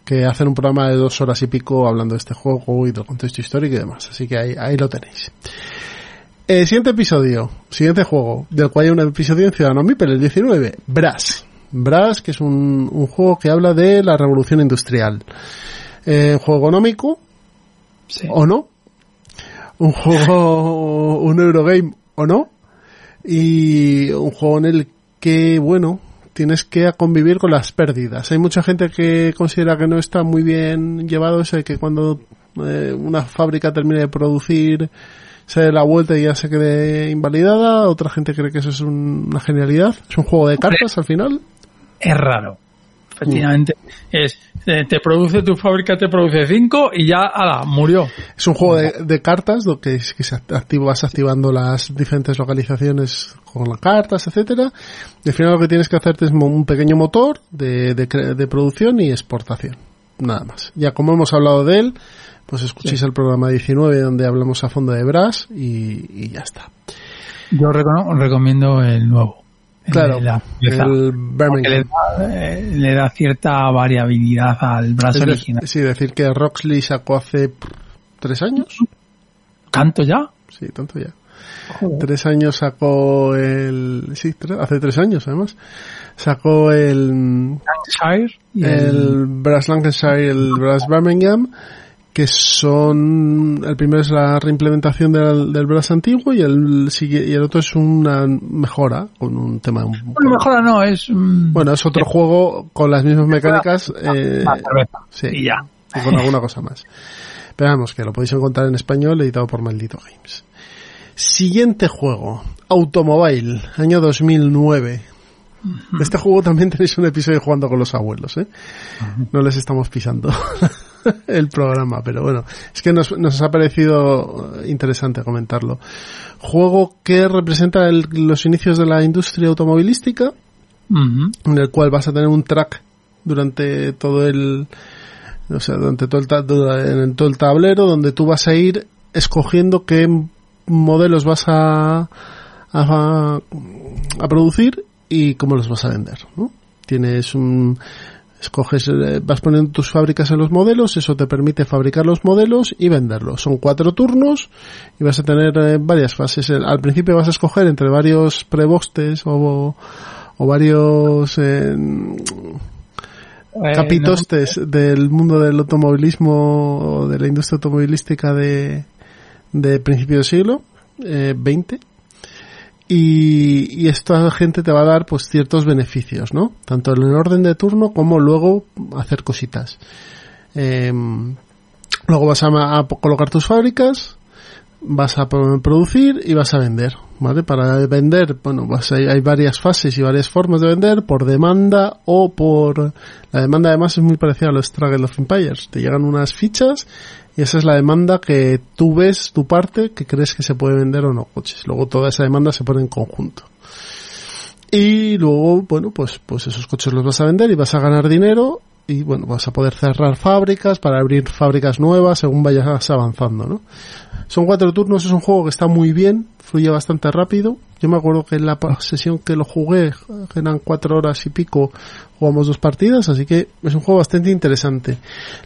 Que hacen un programa de dos horas y pico hablando de este juego y del contexto histórico y demás. Así que ahí, ahí lo tenéis. Eh, siguiente episodio, siguiente juego, del cual hay un episodio en Ciudadano Mipel, el 19, Brass. Brass, que es un, un juego que habla de la revolución industrial. Eh, juego económico, Sí. o no. Un juego, un Eurogame, o no. Y un juego en el que, bueno, tienes que convivir con las pérdidas. Hay mucha gente que considera que no está muy bien llevado ese que cuando eh, una fábrica termine de producir se dé la vuelta y ya se quede invalidada. Otra gente cree que eso es un- una genialidad. Es un juego de cartas al final. Es raro. Efectivamente, es eh, te produce tu fábrica, te produce cinco y ya, ala, murió. Es un juego de, de cartas, lo que, es que se activa, vas activando las diferentes localizaciones con las cartas, etcétera. Y al final lo que tienes que hacerte es un pequeño motor de, de, de producción y exportación. Nada más. Ya como hemos hablado de él, pues escuchéis el programa 19 donde hablamos a fondo de Brass y, y ya está. Yo recono- recomiendo el nuevo. El Claro, el porque le Birmingham. da, eh, le da cierta variabilidad al brazo Es de- original. sí, decir que Roxley sacó hace tres años. ¿Tanto ya? Sí, tanto ya. Tres años sacó el... Sí, tres- hace tres años además. Sacó el... Shire y el, el Brass Lancashire y el Brass Birmingham, que son, el primero es la reimplementación del, del Brass antiguo y el, y el otro es una mejora con un tema. un- Bueno, mejora no, es... mm, Bueno, es otro juego con las mismas mecánicas eh, cerveza. sí, Y ya. y con alguna cosa más. Pero vamos, que lo podéis encontrar en español editado por Maldito Games. Siguiente juego, Automobile, año 2009. De este juego también tenéis un episodio jugando con los abuelos, ¿eh? No les estamos pisando el programa, pero bueno, es que nos, nos ha parecido interesante comentarlo. Juego que representa el- los inicios de la industria automovilística, en el cual vas a tener un track durante todo el o sea durante todo el, en todo el tablero donde tú vas a ir escogiendo qué modelos vas a a, a producir y cómo los vas a vender ¿no? tienes un escoges eh, vas poniendo tus fábricas en los modelos eso te permite fabricar los modelos y venderlos. Son cuatro turnos y vas a tener eh, varias fases. El- al principio vas a escoger entre varios prebostes o o varios eh, Eh, capitostes del mundo del automovilismo o de la industria automovilística de, de principio del siglo eh, 20 y, esta gente te va a dar pues ciertos beneficios no tanto en el orden de turno como luego hacer cositas Em, luego vas a, a colocar tus fábricas vas a pro- producir y vas a vender, ¿vale? Para vender, bueno, vas a- hay varias fases y varias formas de vender, por demanda o por... La demanda además es muy parecida a los Struggle of Empires. Te llegan unas fichas y esa es la demanda que tú ves, tu parte, que crees que se puede vender o no coches. Luego toda esa demanda se pone en conjunto. Y luego, bueno, pues, pues esos coches los vas a vender y vas a ganar dinero y bueno, vas a poder cerrar fábricas para abrir fábricas nuevas según vayas avanzando, ¿no? Son cuatro turnos, es un juego que está muy bien, fluye bastante rápido. Yo me acuerdo que en la sesión que lo jugué, que eran cuatro horas y pico, jugamos dos partidas, así que es un juego bastante interesante.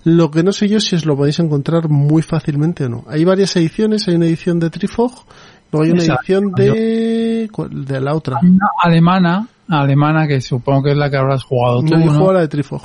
Lo que no sé yo si os lo podéis encontrar muy fácilmente o no. Hay varias ediciones, hay una edición de Trifog, luego hay una edición de, de la otra. Alemana, alemana que supongo que es la que habrás jugado tú, No, yo ¿no? juego la de Trifog.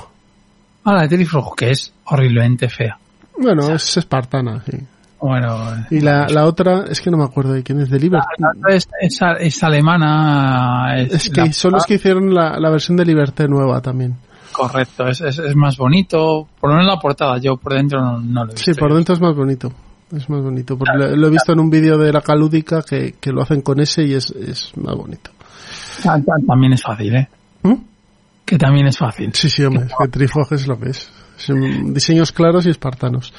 Ah, la de Trifrojo, que es horriblemente fea. Bueno, es espartana, sí. Bueno, Y la, la otra, es que no me acuerdo de quién es, de Liberty. la es, es, es alemana. Es, Es que son los que hicieron la, la versión de Liberté nueva también. Correcto, es, es, más bonito. Por lo menos la portada, yo por dentro no, no lo he visto. Sí, por dentro es más bonito. Es más bonito. Porque lo, lo he visto en un vídeo de la Calúdica que, que lo hacen con ese y es, es más bonito. Ta- También es fácil, ¿eh? ¿Mm? Que también es fácil. Sí, sí, hombre, es que Trifog es lo que es. Son diseños claros y espartanos.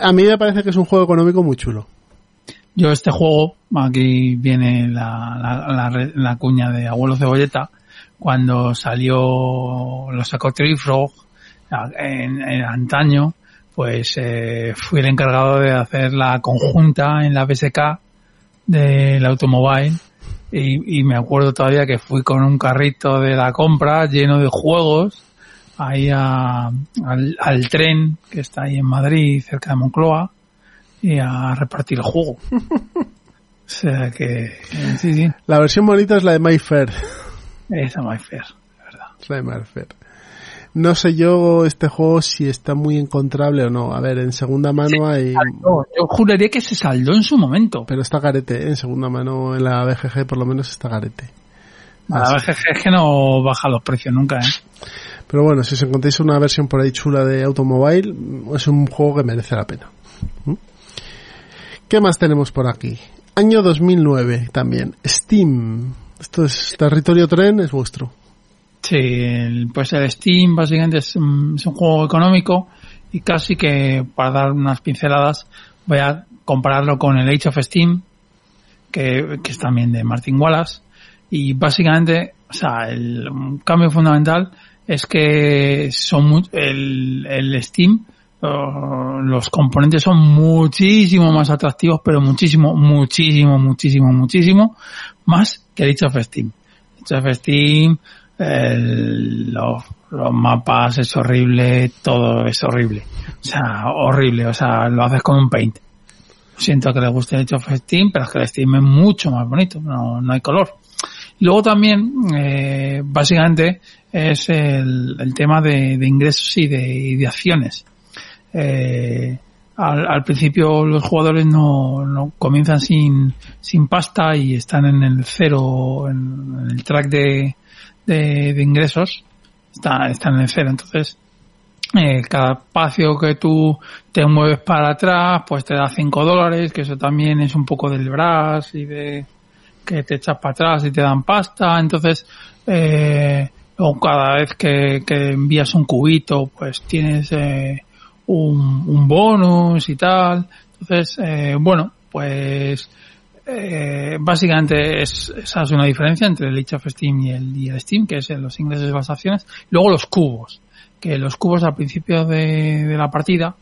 A mí me parece que es un juego económico muy chulo. Yo este juego, aquí viene la, la, la la cuña de Abuelo Cebolleta, cuando salió, lo sacó Trifrog en, en antaño, pues eh, fui el encargado de hacer la conjunta en la BSK del automóvil y me acuerdo todavía que fui con un carrito de la compra lleno de juegos ahí a- al, al tren que está ahí en Madrid, cerca de Moncloa, y a repartir el juego. o sea que, eh, sí, sí, La versión bonita es la de My Fair. esa my fair, de verdad. Es la de My Fair. No sé yo este juego si está muy encontrable o no. A ver, en segunda mano hay... No, yo juraría que se saldó en su momento. Pero está garete, ¿eh? en segunda mano en la BGG por lo menos está garete. La verdad es que no baja los precios nunca, ¿eh? Pero bueno, si os encontráis una versión por ahí chula de Automobile, es un juego que merece la pena. ¿Mm? ¿Qué más tenemos por aquí? Año 2009 también. Steam. Esto es territorio tren, es vuestro. Sí, pues el Steam básicamente es, un- es un juego económico y casi que para dar unas pinceladas voy a compararlo con el Age of Steam, que, que es también de Martin Wallace. Y básicamente, o sea, el cambio fundamental es que son mu- el, el Steam, los componentes son muchísimo más atractivos, pero muchísimo, muchísimo, muchísimo, muchísimo más que of Steam. Of Steam, el- los, los mapas es horrible, todo es horrible. O sea, horrible, o sea, lo haces con un paint. Siento que le guste el of Steam, pero es que el Steam es mucho más bonito, no, no hay color. Luego también, eh, básicamente, es el, el tema de, ingresos y de, acciones. Eh, al, principio los jugadores no, no comienzan sin, sin pasta y están en el cero, en, el track de, de, ingresos, está, están en el cero. Entonces, eh, cada espacio que tú te mueves para atrás, pues te da 5 dólares, que eso también es un poco del brass y de que te echas para atrás y te dan pasta. Entonces, eh, luego cada vez que, que envías un cubito, pues tienes eh, un, un bonus y tal. Entonces, eh, bueno, pues eh, básicamente es, esa es una diferencia entre el Age of Steam y el, y el Steam, que es en los ingresos y las acciones. Luego los cubos, que los cubos al principio de, de la partida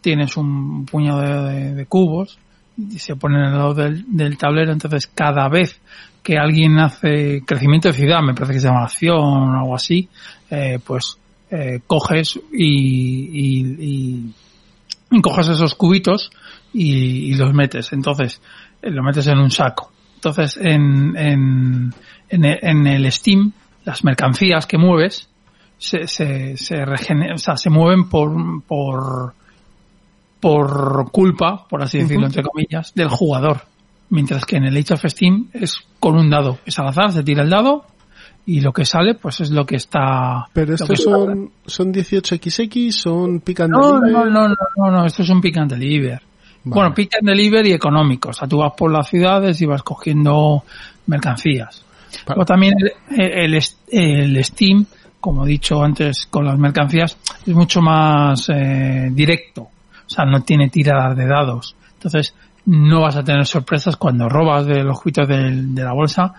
tienes un puñado de, de- de cubos y se ponen al lado del tablero, entonces cada vez que alguien hace crecimiento de ciudad, me parece que se llama acción o algo así, eh, pues eh, coges y, y, coges esos cubitos y, y los metes. Entonces, eh, lo metes en un saco. Entonces, en, en, en, el, en el Steam, las mercancías que mueves se, se, se o sea, se mueven por, por, por culpa, por así decirlo, entre comillas, del jugador. Mientras que en el Age of Steam es con un dado. Es al azar, se tira el dado y lo que sale, pues es lo que está. Pero estos son, son 18XX, son pick and no, deliver? no, no, no, no, no, esto es un pick and deliver. Vale. Bueno, pick and deliver y económico. O sea, tú vas por las ciudades y vas cogiendo mercancías. Vale. Luego también el, el, el Steam, como he dicho antes con las mercancías, es mucho más eh, directo. O sea, no tiene tiradas de dados. Entonces, no vas a tener sorpresas cuando robas de los cuitos del- de la bolsa.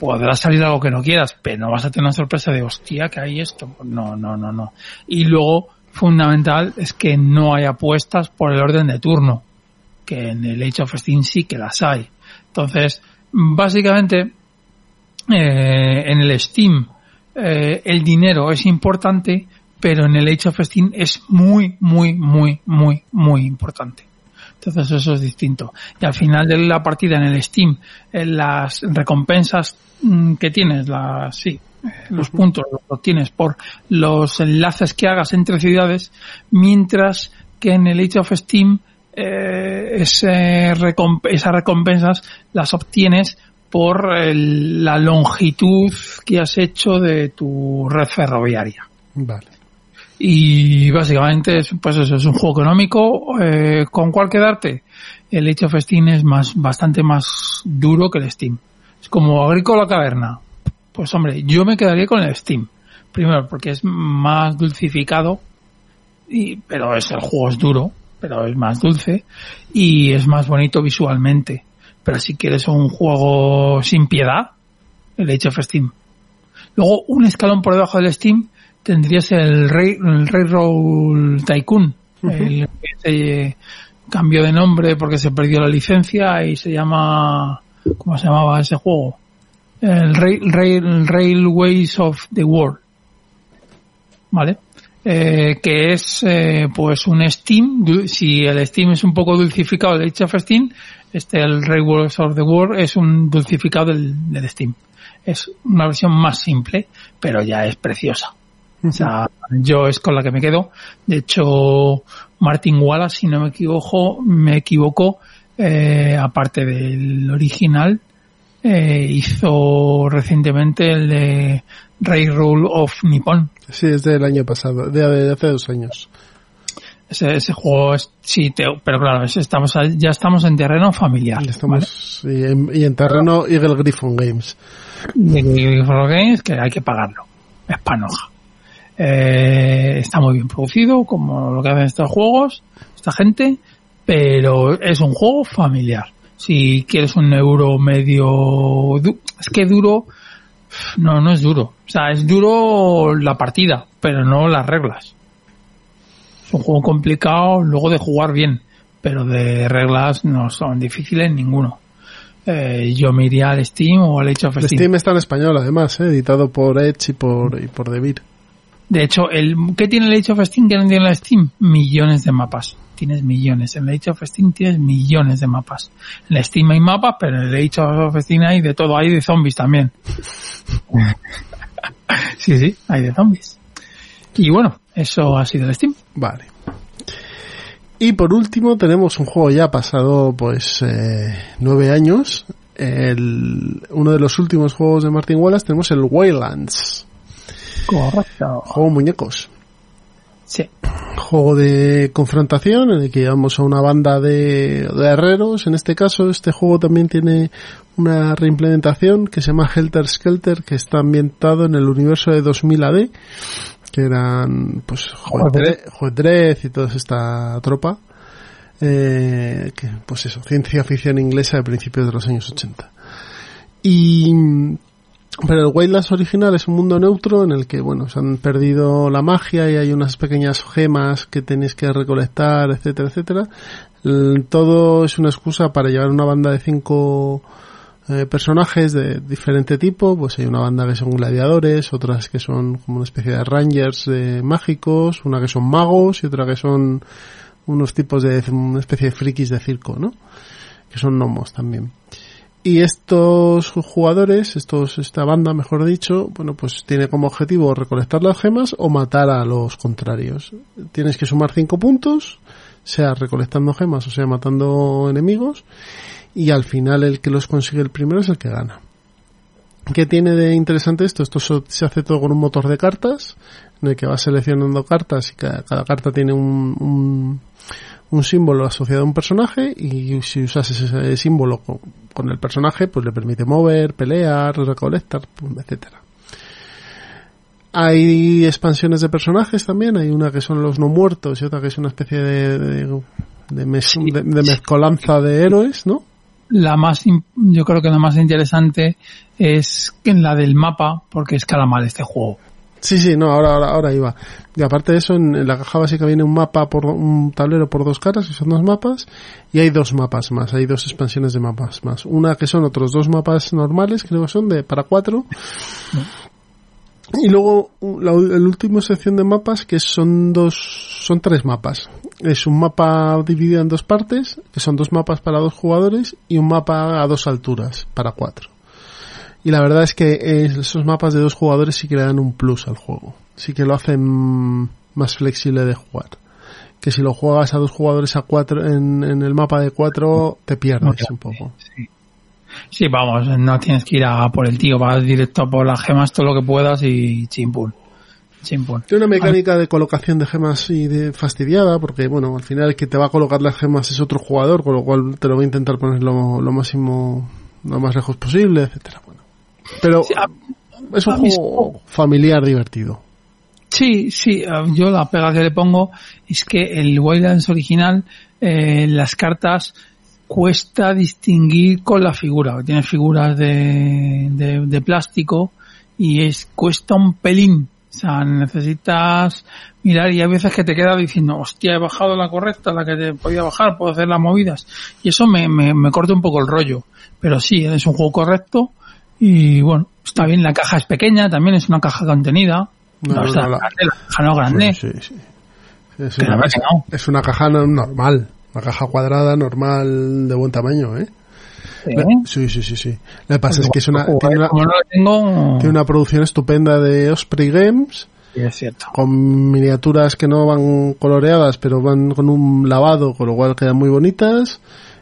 Podrá salir algo que no quieras, pero no vas a tener una sorpresa de hostia que hay esto. No, no, no, no. Y luego, fundamental, es que no hay apuestas por el orden de turno. Que en el Age of Steam sí que las hay. Entonces, básicamente, eh, en el Steam eh, el dinero es importante, pero en el Age of Steam es muy, muy, muy, muy, muy importante. Entonces eso es distinto. Y al final de la partida en el Steam, eh, las recompensas mm, que tienes, las, sí, eh, los puntos los obtienes por los enlaces que hagas entre ciudades, mientras que en el Age of Steam eh, ese recomp- esas recompensas las obtienes por el- la longitud que has hecho de tu red ferroviaria. Vale. Y básicamente, es, pues eso es un juego económico. Eh, ¿Con cuál quedarte? El Age of Steam es más, bastante más duro que el Steam. Es como Agrícola Caverna. Pues hombre, yo me quedaría con el Steam. Primero, porque es más dulcificado, y, pero es, el juego es duro, pero es más dulce, y es más bonito visualmente. Pero si quieres un juego sin piedad, el Age of Steam. Luego, un escalón por debajo del Steam, tendrías el, Ray, el Railroad Tycoon, el que se cambió de nombre porque se perdió la licencia y se llama, ¿cómo se llamaba ese juego? El Rail, Rail- Railways of the World. ¿Vale? Eh, que es eh, pues un Steam, si el Steam es un poco dulcificado del Age of Steam, este el Railways of the World es un dulcificado del, del Steam. Es una versión más simple, pero ya es preciosa. O sea, yo es con la que me quedo. De hecho, Martin Wallace, si no me equivoco, me equivoco, eh, aparte del original, eh, hizo recientemente el de Railroad of Nippon. Sí, es del año pasado, de, hace dos años. Ese, ese juego es, sí, te- pero claro, es- estamos, ya estamos en terreno familiar. Estamos, y, en, y en terreno Eagle Griffon Games. Game for Games que hay que pagarlo. Es panoja. Eh, está muy bien producido, como lo que hacen estos juegos, esta gente, pero es un juego familiar. Si quieres un euro medio, es que duro, no, no es duro. O sea, es duro la partida, pero no las reglas. Es un juego complicado luego de jugar bien, pero de reglas no son difíciles ninguno. Eh, yo me iría al Steam o al Age of El Steam. Steam está en español, además, ¿eh? editado por Edge y por, y por Devir. De hecho, el ¿qué tiene el Age of Steam que no tiene el Steam? Millones de mapas. Tienes millones. En el Age of Steam tienes millones de mapas. En el Steam hay mapas, pero en el Age of Steam hay de todo. Hay de zombies también. sí, sí, hay de zombies. Y bueno, eso ha sido el Steam. Vale. Y por último tenemos un juego ya pasado pues eh, nueve años. El, uno de los últimos juegos de Martin Wallace tenemos el Waylands. Correcto. Juego muñecos. Sí. Juego de confrontación en el que llevamos a una banda de, de herreros. En este caso, este juego también tiene una reimplementación que se llama Helter Skelter, que está ambientado en el universo de 2000 AD, que eran pues Dredd y toda esta tropa. Eh, que, pues eso, ciencia ficción inglesa de principios de los años 80. Y pero el Wildlands original es un mundo neutro en el que, bueno, se han perdido la magia y hay unas pequeñas gemas que tenéis que recolectar, etcétera, etcétera. El- Todo es una excusa para llevar una banda de cinco eh, personajes de diferente tipo. Pues hay una banda que son gladiadores, otras que son como una especie de rangers de mágicos, una que son magos y otra que son unos tipos de una especie de frikis de circo, ¿no? Que son gnomos también. Y estos jugadores, estos, esta banda, mejor dicho, bueno, pues tiene como objetivo recolectar las gemas o matar a los contrarios. Tienes que sumar cinco puntos, sea recolectando gemas o sea matando enemigos, y al final el que los consigue el primero es el que gana. ¿Qué tiene de interesante esto? Esto se hace todo con un motor de cartas, en el que vas seleccionando cartas y cada, cada carta tiene un, un, un símbolo asociado a un personaje y si usas ese símbolo con, con el personaje, pues le permite mover, pelear, recolectar, pum, etcétera. Hay expansiones de personajes también, hay una que son los no muertos y otra que es una especie de, de, de mes- de- de mezcolanza de héroes, ¿no? La más, yo creo que la más interesante es que en la del mapa, porque escala mal este juego. Sí, sí, no, ahora, ahora, ahora iba. Y aparte de eso, en, la caja básica viene un mapa por un tablero por dos caras, que son dos mapas, y hay dos mapas más, hay dos expansiones de mapas más. Una que son otros dos mapas normales, creo que son de para cuatro. Y luego la, el último sección de mapas que son dos, son tres mapas. Es un mapa dividido en dos partes, que son dos mapas para dos jugadores y un mapa a dos alturas para cuatro. Y la verdad es que eh, esos mapas de dos jugadores sí que le dan un plus al juego. Sí que lo hacen más flexible de jugar. Que si lo juegas a dos jugadores a cuatro en, en el mapa de cuatro, te pierdes un poco. Sí. Sí, vamos, no tienes que ir a por el tío, vas directo por las gemas todo lo que puedas y. Chimpún. Tiene una mecánica de colocación de gemas y de fastidiada, porque bueno, al final el que te va a colocar las gemas es otro jugador, con lo cual te lo va a intentar poner lo, lo máximo, lo más lejos posible, etcétera. Pero Sí, a- es un juego familiar divertido. Sí, sí, yo la pega que le pongo es que el Wildlands original, eh, las cartas cuesta distinguir con la figura. Tienes figuras de, de, de plástico y es cuesta un pelín. O sea, necesitas mirar y hay veces que te queda diciendo, hostia, he bajado la correcta, la que te podía bajar, puedo hacer las movidas. Y eso me, me, me corta un poco el rollo. Pero sí, es un juego correcto y bueno, está bien, la caja es pequeña, también es una caja contenida. No, No, está no, la- grande, la caja no grande. Sí, sí, sí. Es, una, es una caja no- normal, una caja cuadrada normal de buen tamaño, ¿eh? Sí. Sí, sí, sí, sí. Lo que pasa es que es una, tiene una, tengo, tiene una producción estupenda de Osprey Games Sí, es cierto. con miniaturas que no van coloreadas, pero van con un lavado, con lo cual quedan muy bonitas.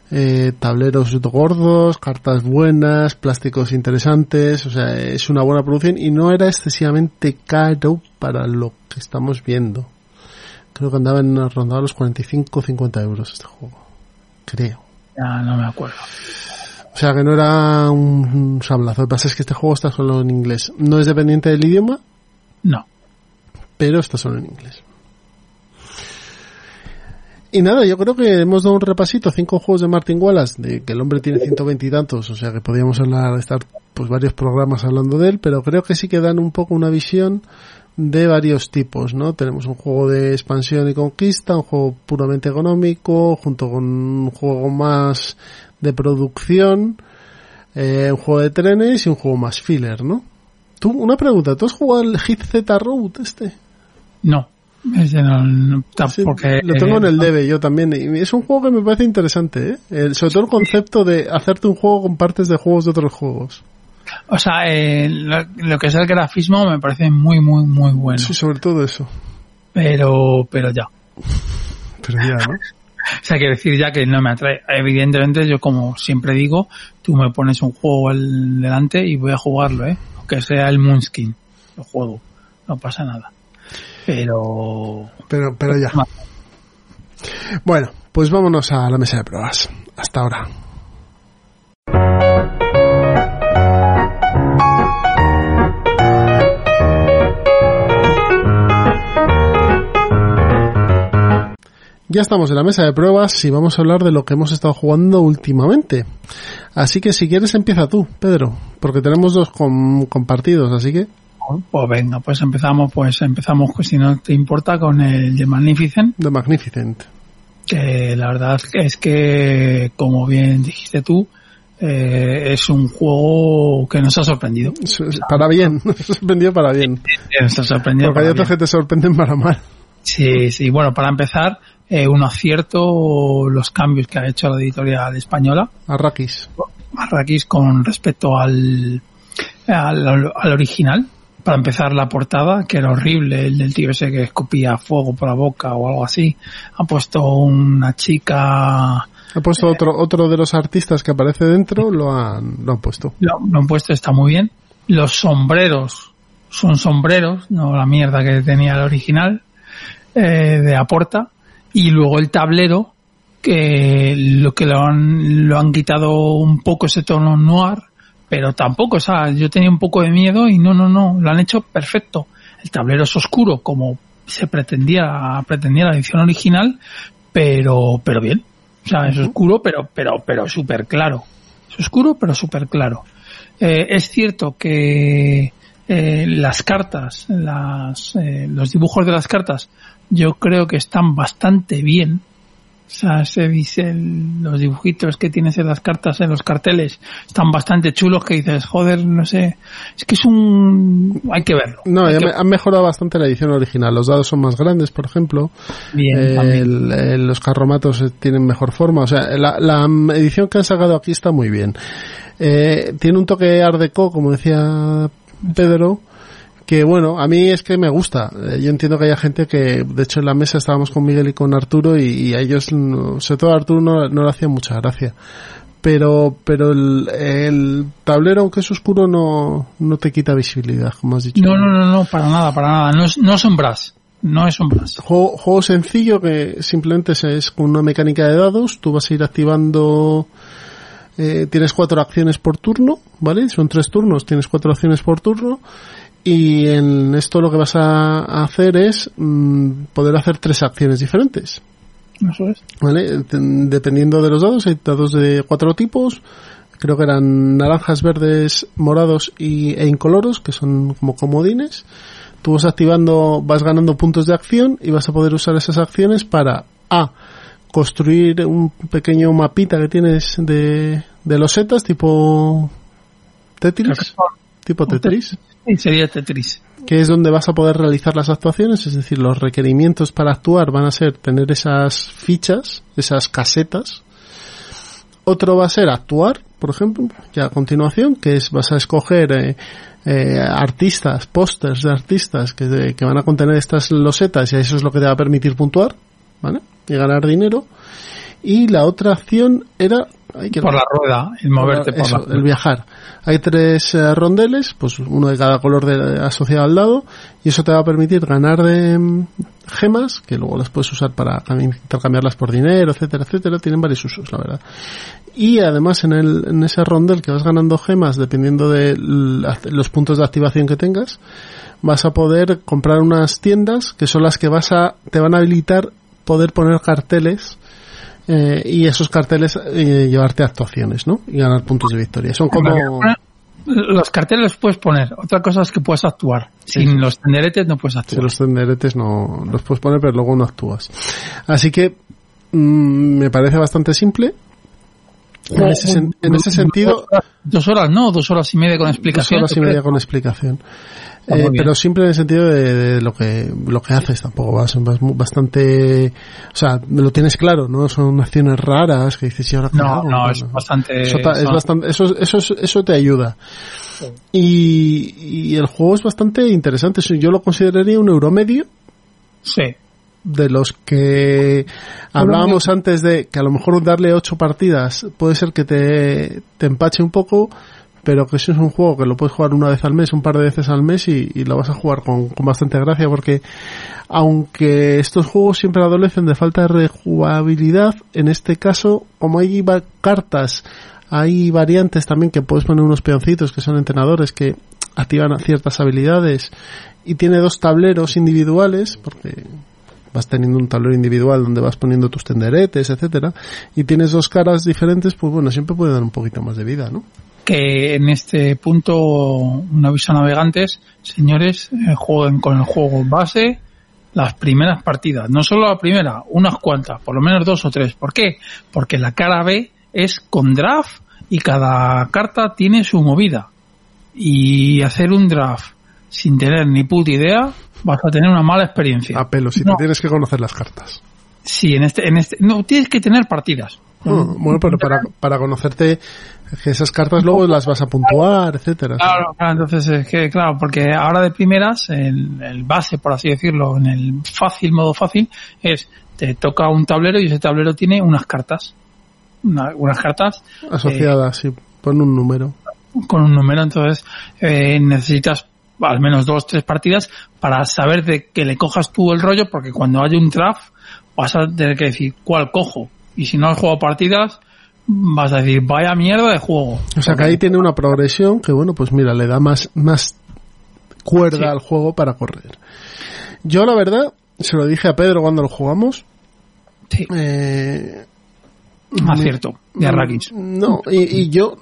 Eh, tableros gordos, cartas buenas, plásticos interesantes, o sea, es una buena producción y no era excesivamente caro para lo que estamos viendo. Creo que andaba en rondado los 45 o 50 euros este juego. Creo. Ya no me acuerdo. O sea que no era un sablazo. Lo que pasa es que este juego está solo en inglés. No es dependiente del idioma, No. pero está solo en inglés. Y nada, yo creo que hemos dado un repasito, cinco juegos de Martin Wallace, de que el hombre tiene 120 y tantos, o sea que podríamos hablar, estar pues varios programas hablando de él, pero creo que sí que dan un poco una visión de varios tipos, ¿no? Tenemos un juego de expansión y conquista, un juego puramente económico, junto con un juego más de producción, eh, un juego de trenes y un juego más filler, ¿no? Tú, una pregunta, ¿tú has jugado el Hit Z Road este? No. Ese no, no- ta- Sí, porque, lo tengo en el debe yo también. Y es un juego que me parece interesante, ¿eh? El- sobre todo el concepto de hacerte un juego con partes de juegos de otros juegos. O sea, eh, lo, lo que es el grafismo me parece muy, muy, muy bueno. Sí, sobre todo eso. Pero, pero ya. Pero ya, ¿no? O sea, quiero decir ya que no me atrae. Evidentemente, yo como siempre digo, tú me pones un juego al delante y voy a jugarlo, ¿eh? Aunque sea el Moonskin. Lo juego. No pasa nada. Pero... Pero, pero ya. Bueno, pues vámonos a la mesa de pruebas. Hasta ahora. Ya estamos en la mesa de pruebas y vamos a hablar de lo que hemos estado jugando últimamente. Así que si quieres empieza tú, Pedro, porque tenemos dos com- compartidos, así que Pues venga, pues empezamos, pues empezamos, pues, si no te importa, con el de Magnificent. The Magnificent. que la verdad es que, como bien dijiste tú, eh, es un juego que nos ha sorprendido. Para bien, nos ha sorprendido para bien. Nos ha sorprendido. Porque hay otros que te sorprenden para mal. Sí, sí. Bueno, para empezar, eh, un acierto los cambios que ha hecho la editorial española, Arrakis. Marrakech, con respecto al, al, al original. Para empezar, la portada, que era horrible, el del tío ese que escupía fuego por la boca o algo así. Ha puesto una chica Ha puesto otro, otro de los artistas que aparece dentro, lo han, lo han puesto. Lo, lo han puesto, está muy bien. Los sombreros son sombreros, no la mierda que tenía el original, eh, de Aporta. Y luego el tablero, que lo que lo han, lo han quitado un poco ese tono noir, pero tampoco, o sea, yo tenía un poco de miedo y no, no, no, lo han hecho perfecto. El tablero es oscuro, como se pretendía, pretendía la edición original, pero, pero bien. O sea, es oscuro, pero, pero, pero súper claro. Es oscuro, pero súper claro. Eh, es cierto que eh, las cartas, las, eh, los dibujos de las cartas, yo creo que están bastante bien. O sea, se dice el- los dibujitos que tienes en las cartas, en los carteles, están bastante chulos que dices, joder, no sé, es que es un, hay que verlo. No, ya que- han mejorado bastante la edición original. Los dados son más grandes, por ejemplo. Bien, Eh, el- el- los carromatos eh, tienen mejor forma. O sea, la, la edición que han sacado aquí está muy bien. Eh, tiene un toque art deco, como decía Pedro, que bueno, a mí es que me gusta. Eh, yo entiendo que haya gente que, de hecho en la mesa estábamos con Miguel y con Arturo y, y a ellos, no- sobre todo a Arturo no, no le hacía mucha gracia. Pero, pero el, el tablero, aunque es oscuro, no, no te quita visibilidad, como has dicho. No, no, no, no, para nada, para nada. No es, no es un brass. No es un brass. Juego, juego sencillo que simplemente es, es con una mecánica de dados. Tú vas a ir activando. eh, tienes cuatro acciones por turno, ¿vale? Son tres turnos, tienes cuatro acciones por turno. Y en esto lo que vas a hacer es mm, poder hacer tres acciones diferentes. Eso es. ¿Vale? Dependiendo de los dados, hay dados de cuatro tipos. Creo que eran naranjas, verdes, morados y, e incoloros, que son como comodines. Tú vas activando, vas ganando puntos de acción y vas a poder usar esas acciones para A. Construir un pequeño mapita que tienes de, de losetas tipo Tetris, tipo Tetris, Sería Tetris. que es donde vas a poder realizar las actuaciones, es decir, los requerimientos para actuar van a ser tener esas fichas, esas casetas. Otro va a ser actuar, por ejemplo, ya a continuación, que es vas a escoger eh, eh, artistas, pósters de artistas que, que van a contener estas losetas y eso es lo que te va a permitir puntuar, ¿vale? Y ganar dinero. Y la otra acción era hay que Por la rueda, el moverte por eso, la rueda. el viajar. Hay tres eh, rondeles, pues uno de cada color de, asociado al lado, y eso te va a permitir ganar de mm, gemas, que luego las puedes usar para también intercambiarlas por dinero, etcétera, etcétera. Tienen varios usos, la verdad. Y además en, el, en ese rondel que vas ganando gemas, dependiendo de los puntos de activación que tengas, vas a poder comprar unas tiendas que son las que vas a, te van a habilitar poder poner carteles eh, y esos carteles eh, llevarte a actuaciones, ¿no? Y ganar puntos de victoria. Son como... Los carteles los puedes poner. Otra cosa es que puedes actuar. Sin sí. los tenderetes no puedes actuar. los tenderetes no los puedes poner, pero luego no actúas. Así que mm, me parece bastante simple. En ese, sen- en ese sentido, Dos horas, no, dos horas y media con dos explicación. horas y ¿tú media con explicación. Eh, pero siempre en el sentido de, de lo que lo que haces tampoco vas, bastante o sea lo tienes claro no son acciones raras que dices "¿Y ahora No, hago?". no, es bastante. eso, ta- es son- bastante eso, eso, eso te ayuda y, y el juego es bastante interesante yo lo consideraría un euro medio Sí. de los que hablábamos antes de que a lo mejor darle ocho partidas puede ser que te, te empache un poco, pero que si es un juego que lo puedes jugar una vez al mes, un par de veces al mes y, y lo vas a jugar con, con bastante gracia porque aunque estos juegos siempre adolecen de falta de rejugabilidad, en este caso, como hay cartas, hay variantes también que puedes poner unos peoncitos que son entrenadores que activan ciertas habilidades y tiene dos tableros individuales porque vas teniendo un tablero individual donde vas poniendo tus tenderetes, etcétera, y tienes dos caras diferentes, pues bueno, siempre puede dar un poquito más de vida, ¿no? Que en este punto, un aviso a navegantes, señores, eh, jueguen con el juego base las primeras partidas. No solo la primera, unas cuantas, por lo menos dos o tres. ¿Por qué? Porque la cara B es con draft y cada carta tiene su movida. Y hacer un draft sin tener ni puta idea, vas a tener una mala experiencia. A pelo, si No. te tienes que conocer las cartas. Sí, en este, en este, no, tienes que tener partidas. Ah, bueno, pero para, para conocerte que esas cartas luego las vas a puntuar, etcétera. Claro, claro, entonces es que, claro, porque ahora de primeras, el, el base, por así decirlo, en el fácil, modo fácil, es, te toca un tablero y ese tablero tiene unas cartas. Una- unas cartas Asociadas, sí, pon un número. con un número, entonces eh, necesitas al menos dos, tres partidas para saber de que le cojas tú el rollo, porque cuando haya un draft vas a tener que decir cuál cojo. Y si no has jugado partidas, vas a decir, vaya mierda de juego. O sea que ahí tiene una progresión que, bueno, pues mira, le da más, más cuerda Sí. al juego para correr. Yo, la verdad, se lo dije a Pedro cuando lo jugamos, Sí, eh, acierto, de Arrakis. No, y, y yo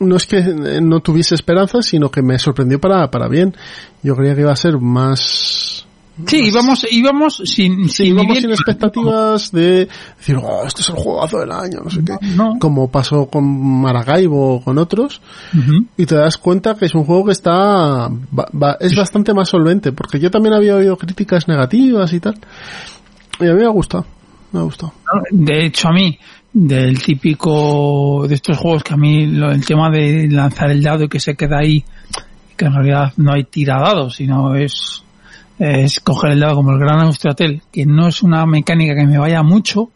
no es que no tuviese esperanzas, sino que me sorprendió para, para bien. Yo creía que iba a ser más... Sí, íbamos, íbamos sin, Sí, sin, íbamos sin expectativas de decir, oh, este es el juegazo del año, no sé qué. No. Como pasó con Maracaibo o con otros. Y te das cuenta que es un juego que está... va- va- es bastante más solvente, porque yo también había oído críticas negativas y tal. Y a mí me ha gustado. Me ha gustado. De hecho, a mí, del típico de estos juegos que a mí lo- el tema de lanzar el dado y que se queda ahí, que en realidad no hay tiradados, sino es, es coger el dado como el Gran Austratel, que no es una mecánica que me vaya mucho.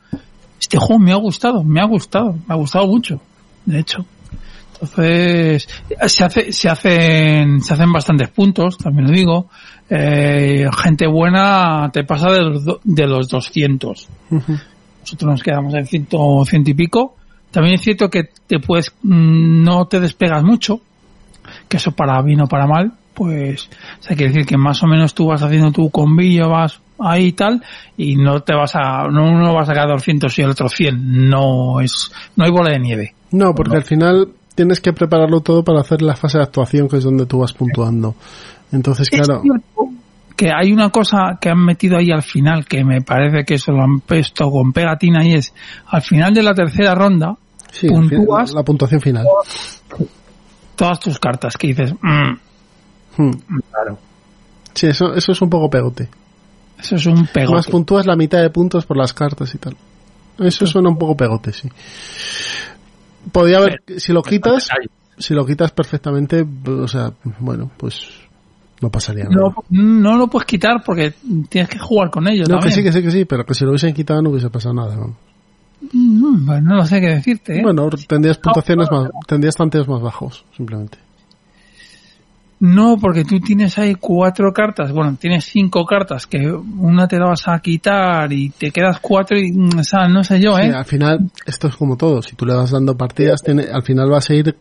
Este juego me ha gustado, me ha gustado, me ha gustado mucho, de hecho. Entonces, se hace, se hacen, se hacen bastantes puntos, también lo digo. Eh, gente buena te pasa de los, do- de los 200 Ujú. nosotros nos quedamos en ciento, ciento y pico. También es cierto que te puedes, mm, no te despegas mucho, que eso para bien o para mal, pues, o sea, quiere decir que más o menos tú vas haciendo tu combillo, vas ahí y tal, y no te vas a, no uno va a sacar 200 y el otro 100, no es, no hay bola de nieve. No, porque al final tienes que prepararlo todo para hacer la fase de actuación, que es donde tú vas puntuando. Entonces, claro, que hay una cosa que han metido ahí al final, que me parece que eso lo han puesto con pegatina y es, al final de la tercera ronda, sí, puntúas- la puntuación final. Todas tus cartas que dices, "Mm, Hmm. claro. Sí, eso, eso es un poco pegote. Eso es un pegote. Más puntúas la mitad de puntos por las cartas y tal. Eso suena un poco pegote, sí. Podría haber, si lo quitas, si lo quitas perfectamente, o sea, bueno, pues no pasaría nada. No, no lo puedes quitar porque tienes que jugar con ellos. No, que sí, que sí, que sí, pero que si lo hubiesen quitado no hubiese pasado nada. ¿no? Mm, pues no lo sé qué decirte. ¿eh? Bueno, tendrías puntuaciones más, tendrías tanteos más bajos, simplemente. No, porque tú tienes ahí cuatro cartas, bueno, tienes cinco cartas que una te la vas a quitar y te quedas cuatro y, mm, o sea, no sé yo, Sí, ¿eh? al final, esto es como todo. Si tú le vas dando partidas, tiene, al final vas a ir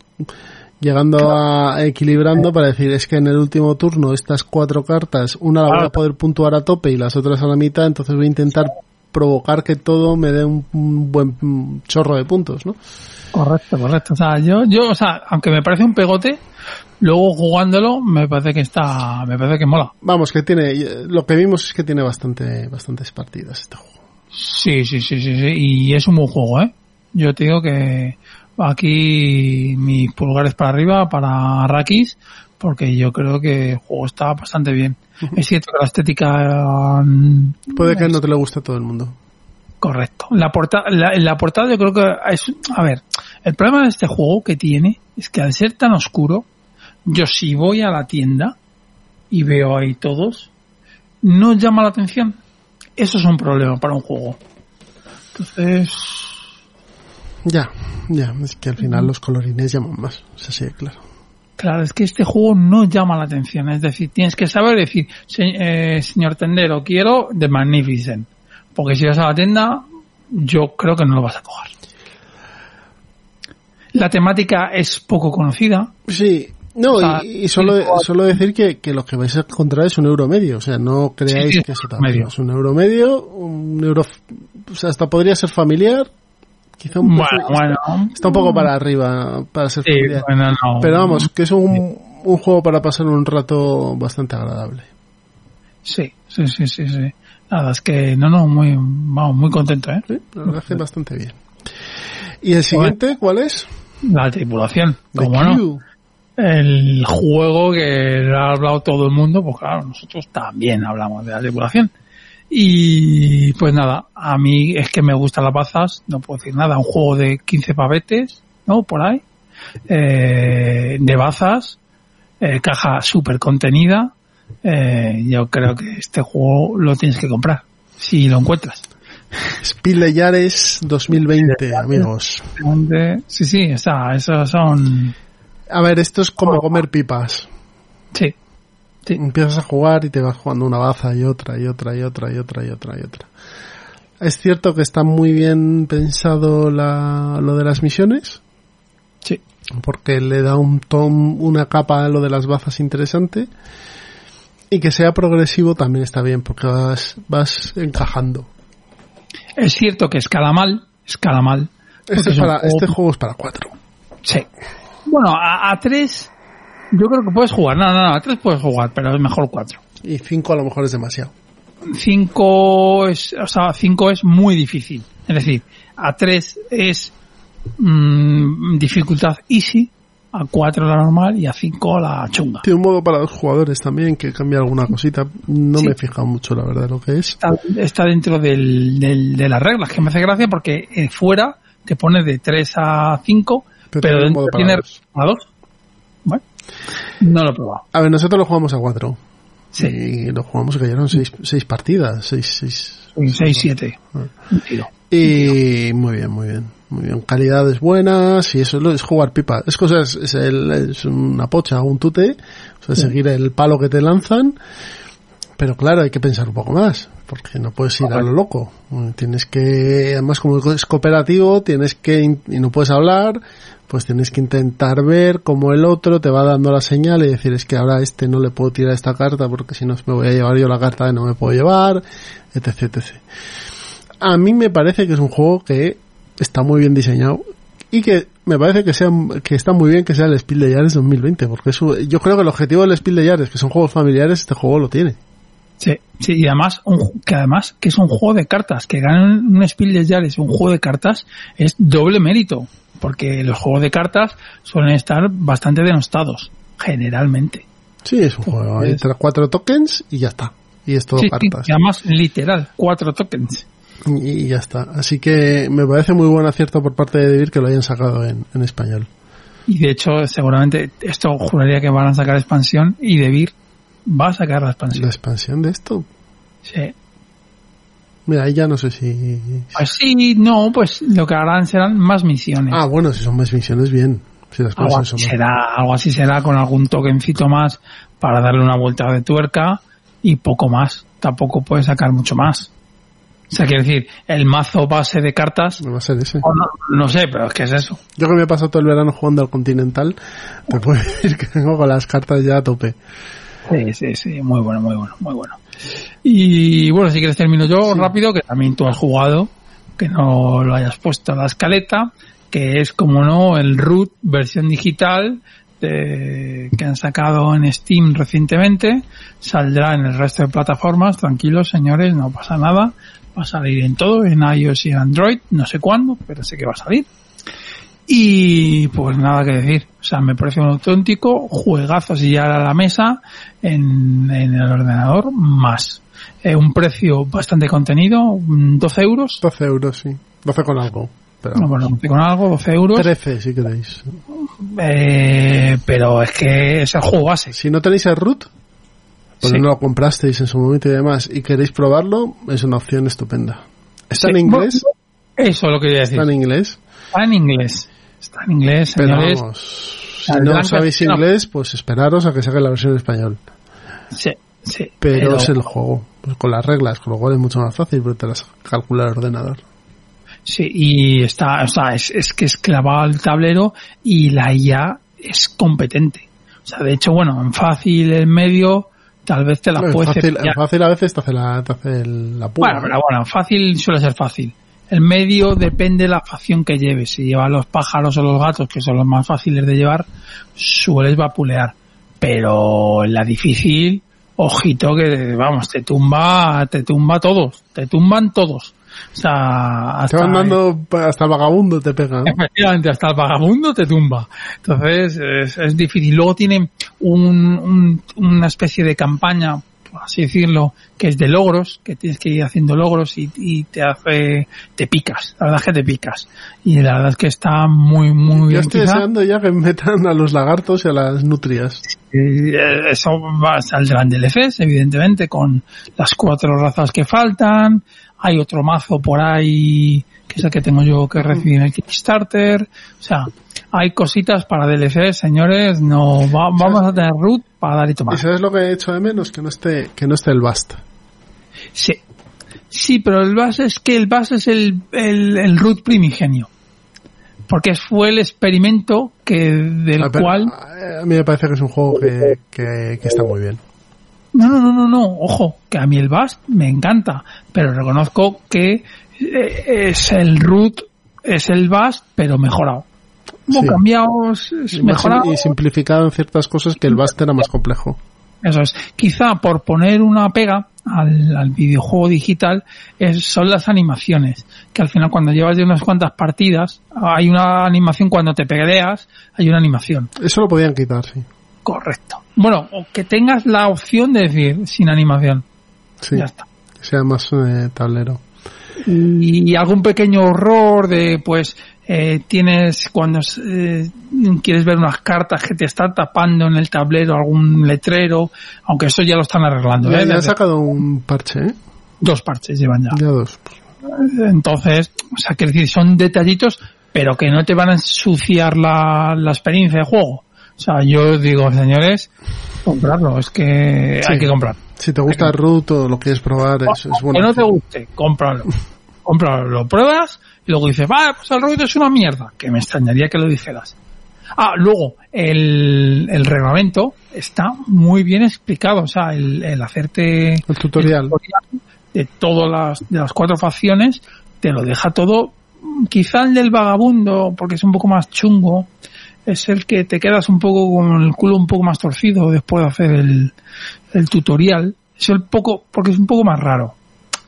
llegando a equilibrando para decir, es que en el último turno estas cuatro cartas, una la voy a poder puntuar a tope y las otras a la mitad, entonces voy a intentar provocar que todo me dé un, un buen chorro de puntos, ¿no? Correcto, correcto. O sea, yo, yo, o sea, aunque me parece un pegote, luego jugándolo me parece que está, me parece que mola. Vamos, que tiene, lo que vimos es que tiene bastante, bastantes partidas este juego. Sí, sí, sí, sí, sí. Y es un buen juego, ¿eh? Yo te digo que aquí mis pulgares para arriba para Rakis, porque yo creo que el juego está bastante bien. Es cierto que la estética mm, Puede que no te le guste a todo el mundo. Correcto. La portada, la, la portada yo creo que es, a ver, el problema de este juego que tiene es que al ser tan oscuro, yo si voy a la tienda y veo ahí todos, no llama la atención. Eso es un problema para un juego. Entonces, Ya, ya, es que al final los colorines llaman más, es así de claro. Claro, es que este juego no llama la atención. Es decir, tienes que saber decir, "Se- eh, señor tendero, quiero The Magnificent. Porque si vas a la tienda, yo creo que no lo vas a coger. La temática es poco conocida. Sí, no, O sea, y, y solo, solo decir que, que lo que vais a encontrar es un euro medio, o sea, no creáis Sí, sí, que es un otra euro medio. Es un euro medio, un euro, o sea, hasta podría ser familiar, quizá un Bueno, poco- bueno. está un poco para arriba para ser Sí, familiar. bueno, no. Pero vamos, que es un, un juego para pasar un rato bastante agradable. Sí, sí, sí, sí, sí. Nada, es que no, no, muy, vamos, muy contento, ¿eh? Sí, lo hace bastante bien. ¿Y el siguiente cuál es? La tripulación, como no. El juego que ha hablado todo el mundo, pues claro, nosotros también hablamos de la tripulación. Y pues nada, a mí es que me gustan las bazas, no puedo decir nada, un juego de 15 pavetes, ¿no? Por ahí, eh, de bazas, eh, caja súper contenida, eh, yo creo que este juego lo tienes que comprar, si lo encuentras. Yares 2020, amigos. Sí, sí, está, esos son, A ver, esto es como comer pipas. sí, sí, Empiezas a jugar y te vas jugando una baza y otra y otra y otra y otra y otra y otra. Es cierto que está muy bien pensado la, lo de las misiones, sí. porque le da un tom, una capa a lo de las bazas interesante. Y que sea progresivo también está bien, porque vas, vas encajando. Es cierto que escala mal, escala mal. Este, es para, juego- este juego es para cuatro. Sí. Bueno, a, a tres yo creo que puedes jugar. No, no, no, a tres puedes jugar, pero es mejor cuatro. Y cinco a lo mejor es demasiado. Cinco es, o sea, cinco es muy difícil. Es decir, a tres es mm, dificultad easy, a cuatro la normal y a cinco la chunga. Tiene un modo para los jugadores también que cambia alguna cosita. No Sí. me he fijado mucho, la verdad, lo que es. Está, está dentro del, del- de las reglas, que me hace gracia porque eh, fuera te pone de 3 a 5, Pero pero, tiene un dentro tiene a 2. Bueno, no lo he probado. A ver, nosotros lo jugamos a cuatro. Sí, Y lo jugamos que cayeron seis, seis partidas. Seis, seis. 6, 7. Ah. Y muy bien, muy bien. Muy bien. Calidades buenas y eso es jugar pipa. Es cosa, es, el- es una pocha, un tute. O sea, seguir el palo que te lanzan. Pero claro, hay que pensar un poco más. Porque no puedes ir a lo loco. Tienes que, además como es cooperativo, tienes que, y no puedes hablar, pues tienes que intentar ver cómo el otro te va dando la señal y decir es que ahora este no le puedo tirar esta carta porque si no me voy a llevar yo la carta que no me puedo llevar, etc, etc. A mí me parece que es un juego que está muy bien diseñado y que me parece que sea que está muy bien que sea el Spiel de Yares 2020 porque eso, yo creo que el objetivo del Spiel de Yares que son juegos familiares este juego lo tiene Sí, sí, y además, un que además que es un juego de cartas, que ganan un Spiel des Jahres, un juego de cartas, es doble mérito, porque los juegos de cartas suelen estar bastante denostados, generalmente. sí es un juego hay cuatro tokens y ya está y es todo Sí, sí, cartas y además literal, cuatro tokens. y, y ya está así que me parece muy buen acierto por parte de David que lo hayan sacado en, en español Y de hecho, seguramente esto juraría que van a sacar expansión y Debir va a sacar la La expansión. expansión de esto. Sí. Mira, ahí ya no sé si. Pues sí, no, pues lo que harán serán más misiones. Ah, bueno, si son más misiones, bien. Si las algo, así son más. será, algo así será con algún tokencito más para darle una vuelta de tuerca y poco más. Tampoco puede sacar mucho más. O sea, quiero decir, el mazo base de cartas, No va a ser ese. no, no sé, pero es que es eso. Yo que me he pasado todo el verano jugando al Continental, te puedo decir que vengo con las cartas ya a tope. Sí, sí, sí, muy bueno, muy bueno, muy bueno. Y bueno, si quieres termino yo rápido, que también tú has jugado, que no lo hayas puesto en la escaleta, que es como no el root versión digital de- que han sacado en Steam recientemente, saldrá en el resto de plataformas, tranquilos señores, no pasa nada, va a salir en todo, en iOS y en Android, no sé cuándo, pero sé que va a salir. Y pues nada que decir. O sea, me parece un auténtico juegazo si ya a la mesa en, en el ordenador más. Eh, un precio bastante contenido, mm, 12 euros. 12 euros, sí. 12 con algo. Pero No, bueno, con algo, 12 euros. 13 si queréis. Eh, pero es que es el juego base. Si no tenéis el root, porque Sí. no lo comprasteis en su momento y demás, y queréis probarlo, es una opción estupenda. ¿Está Sí, en inglés? Eso es lo que quería decir. Está en inglés. Está en inglés. Está en inglés, Pero señores. vamos, si no sabéis no. inglés, pues esperaros a que saque la versión en español. Sí, sí. Pero, es el juego, pues con las reglas, con lo cual es mucho más fácil porque te las calcula el ordenador. Sí, y está, o sea, es, es que es clavado al tablero y la IA es competente. O sea, de hecho, bueno, en fácil, en medio, tal vez te la en, puedes fácil, fácil a veces te hace la, te hace el- la pura. Bueno, pero bueno, fácil suele ser fácil. El medio depende de la facción que lleves. Si llevas los pájaros o los gatos, que son los más fáciles de llevar, sueles vapulear. Pero en la difícil, ojito que, vamos, te tumba, te tumba todos. Te tumban todos. O sea, te hasta, van dando hasta el vagabundo te pega. ¿no? Efectivamente, hasta el vagabundo te tumba. Entonces, es, es difícil. Luego tiene un, un- una especie de campaña, así decirlo, que es de logros, que tienes que ir haciendo logros y, y te hace, te picas. La verdad es que te picas. Y la verdad es que está muy, muy Yo bien. estoy Quizá, deseando ya que metan a los lagartos y a las nutrias. eh, eso va, saldrán DLCs, evidentemente, con las cuatro razas que faltan. Hay otro mazo por ahí, que es el que tengo yo que recibir en el Kickstarter. O sea, hay cositas para DLC, señores. No va- vamos a tener root para dar y ¿Y tomar. sabes lo que he hecho de menos? Que no esté, que no esté el Bast. Sí. Sí, pero el base es que el base es el, el, el root primigenio. Porque fue el experimento que del Ah, cual A mí me parece que es un juego que, que, que está muy bien. No, no, no, no, no, ojo, que a mí el Bass me encanta, pero reconozco que eh, es el root, es el Bass, pero mejorado. Sí. cambiado, Y, mejorado. y simplificado en ciertas cosas que el Bast era más complejo. Eso es. Quizá por poner una pega al, al videojuego digital es, son las animaciones. Que al final cuando llevas de unas cuantas partidas, hay una animación cuando te peleas, hay una animación. Eso lo podían quitar, sí. Correcto. Bueno, o que tengas la opción de decir sin animación. Sí, Ya está. que sea más eh, tablero. y algún pequeño horror de pues eh, tienes cuando eh, quieres ver unas cartas que te están tapando en el tablero algún letrero aunque eso ya lo están arreglando Ya, ¿eh? ya han sacado un parche, ¿eh? dos parches llevan ya Ya dos. entonces o sea quiero decir son detallitos pero que no te van a ensuciar la, la experiencia de juego o sea yo digo señores comprarlo es que Sí. hay que comprar Si te gusta Root o lo quieres probar, es, es bueno. que no te guste, cómpralo. cómpralo, lo pruebas y luego dices, va, pues el ruido es una mierda. Que me extrañaría que lo dijeras. Ah, luego, el, el reglamento está muy bien explicado. O sea, el, el hacerte El tutorial. de todas las, de las cuatro facciones te lo deja todo. Quizá el del vagabundo, porque es un poco más chungo, es el que te quedas un poco con el culo un poco más torcido después de hacer el, el tutorial. Es el poco, porque es un poco más raro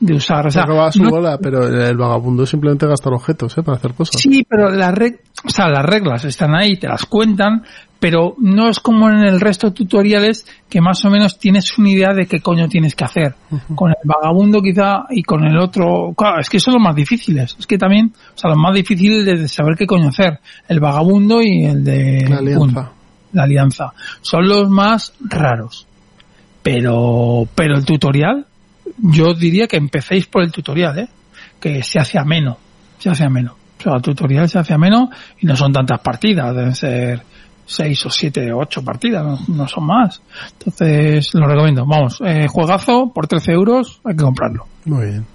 de usar. O sea, Porque va a su no- bola, pero el vagabundo simplemente gasta objetos, ¿eh? Para hacer cosas. Sí, pero la reg- o sea, las reglas están ahí, te las cuentan, pero no es como en el resto de tutoriales que más o menos tienes una idea de qué coño tienes que hacer. Con el vagabundo quizá y con el otro, claro, es que son los más difíciles. Es que también, o sea, los más difíciles de saber qué coño hacer. El vagabundo y el de La alianza. La alianza. Son los más raros. Pero, pero el tutorial, yo diría que empecéis por el tutorial, ¿eh? Que se hace ameno. Se hace ameno. O sea, el tutorial se hace ameno y no son tantas partidas, deben ser seis o siete o ocho partidas, no, no son más. Entonces, lo recomiendo. Vamos, eh, juegazo por 13 euros, hay que comprarlo. Muy bien.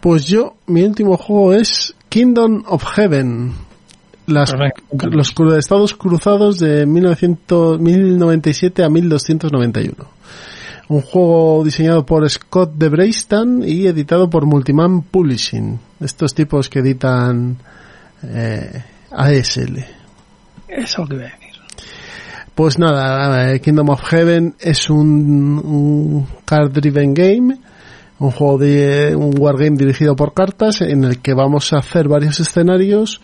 Pues yo, mi último juego es Kingdom of Heaven. Las, los estados cruzados de 1900, 1097 a 1291. Un juego diseñado por Scott de Breistan y editado por Multiman Publishing. Estos tipos que editan eh, ASL. Eso que voy a decir. Pues nada, eh, Kingdom of Heaven es un, un card-driven game, un juego de un wargame dirigido por cartas en el que vamos a hacer varios escenarios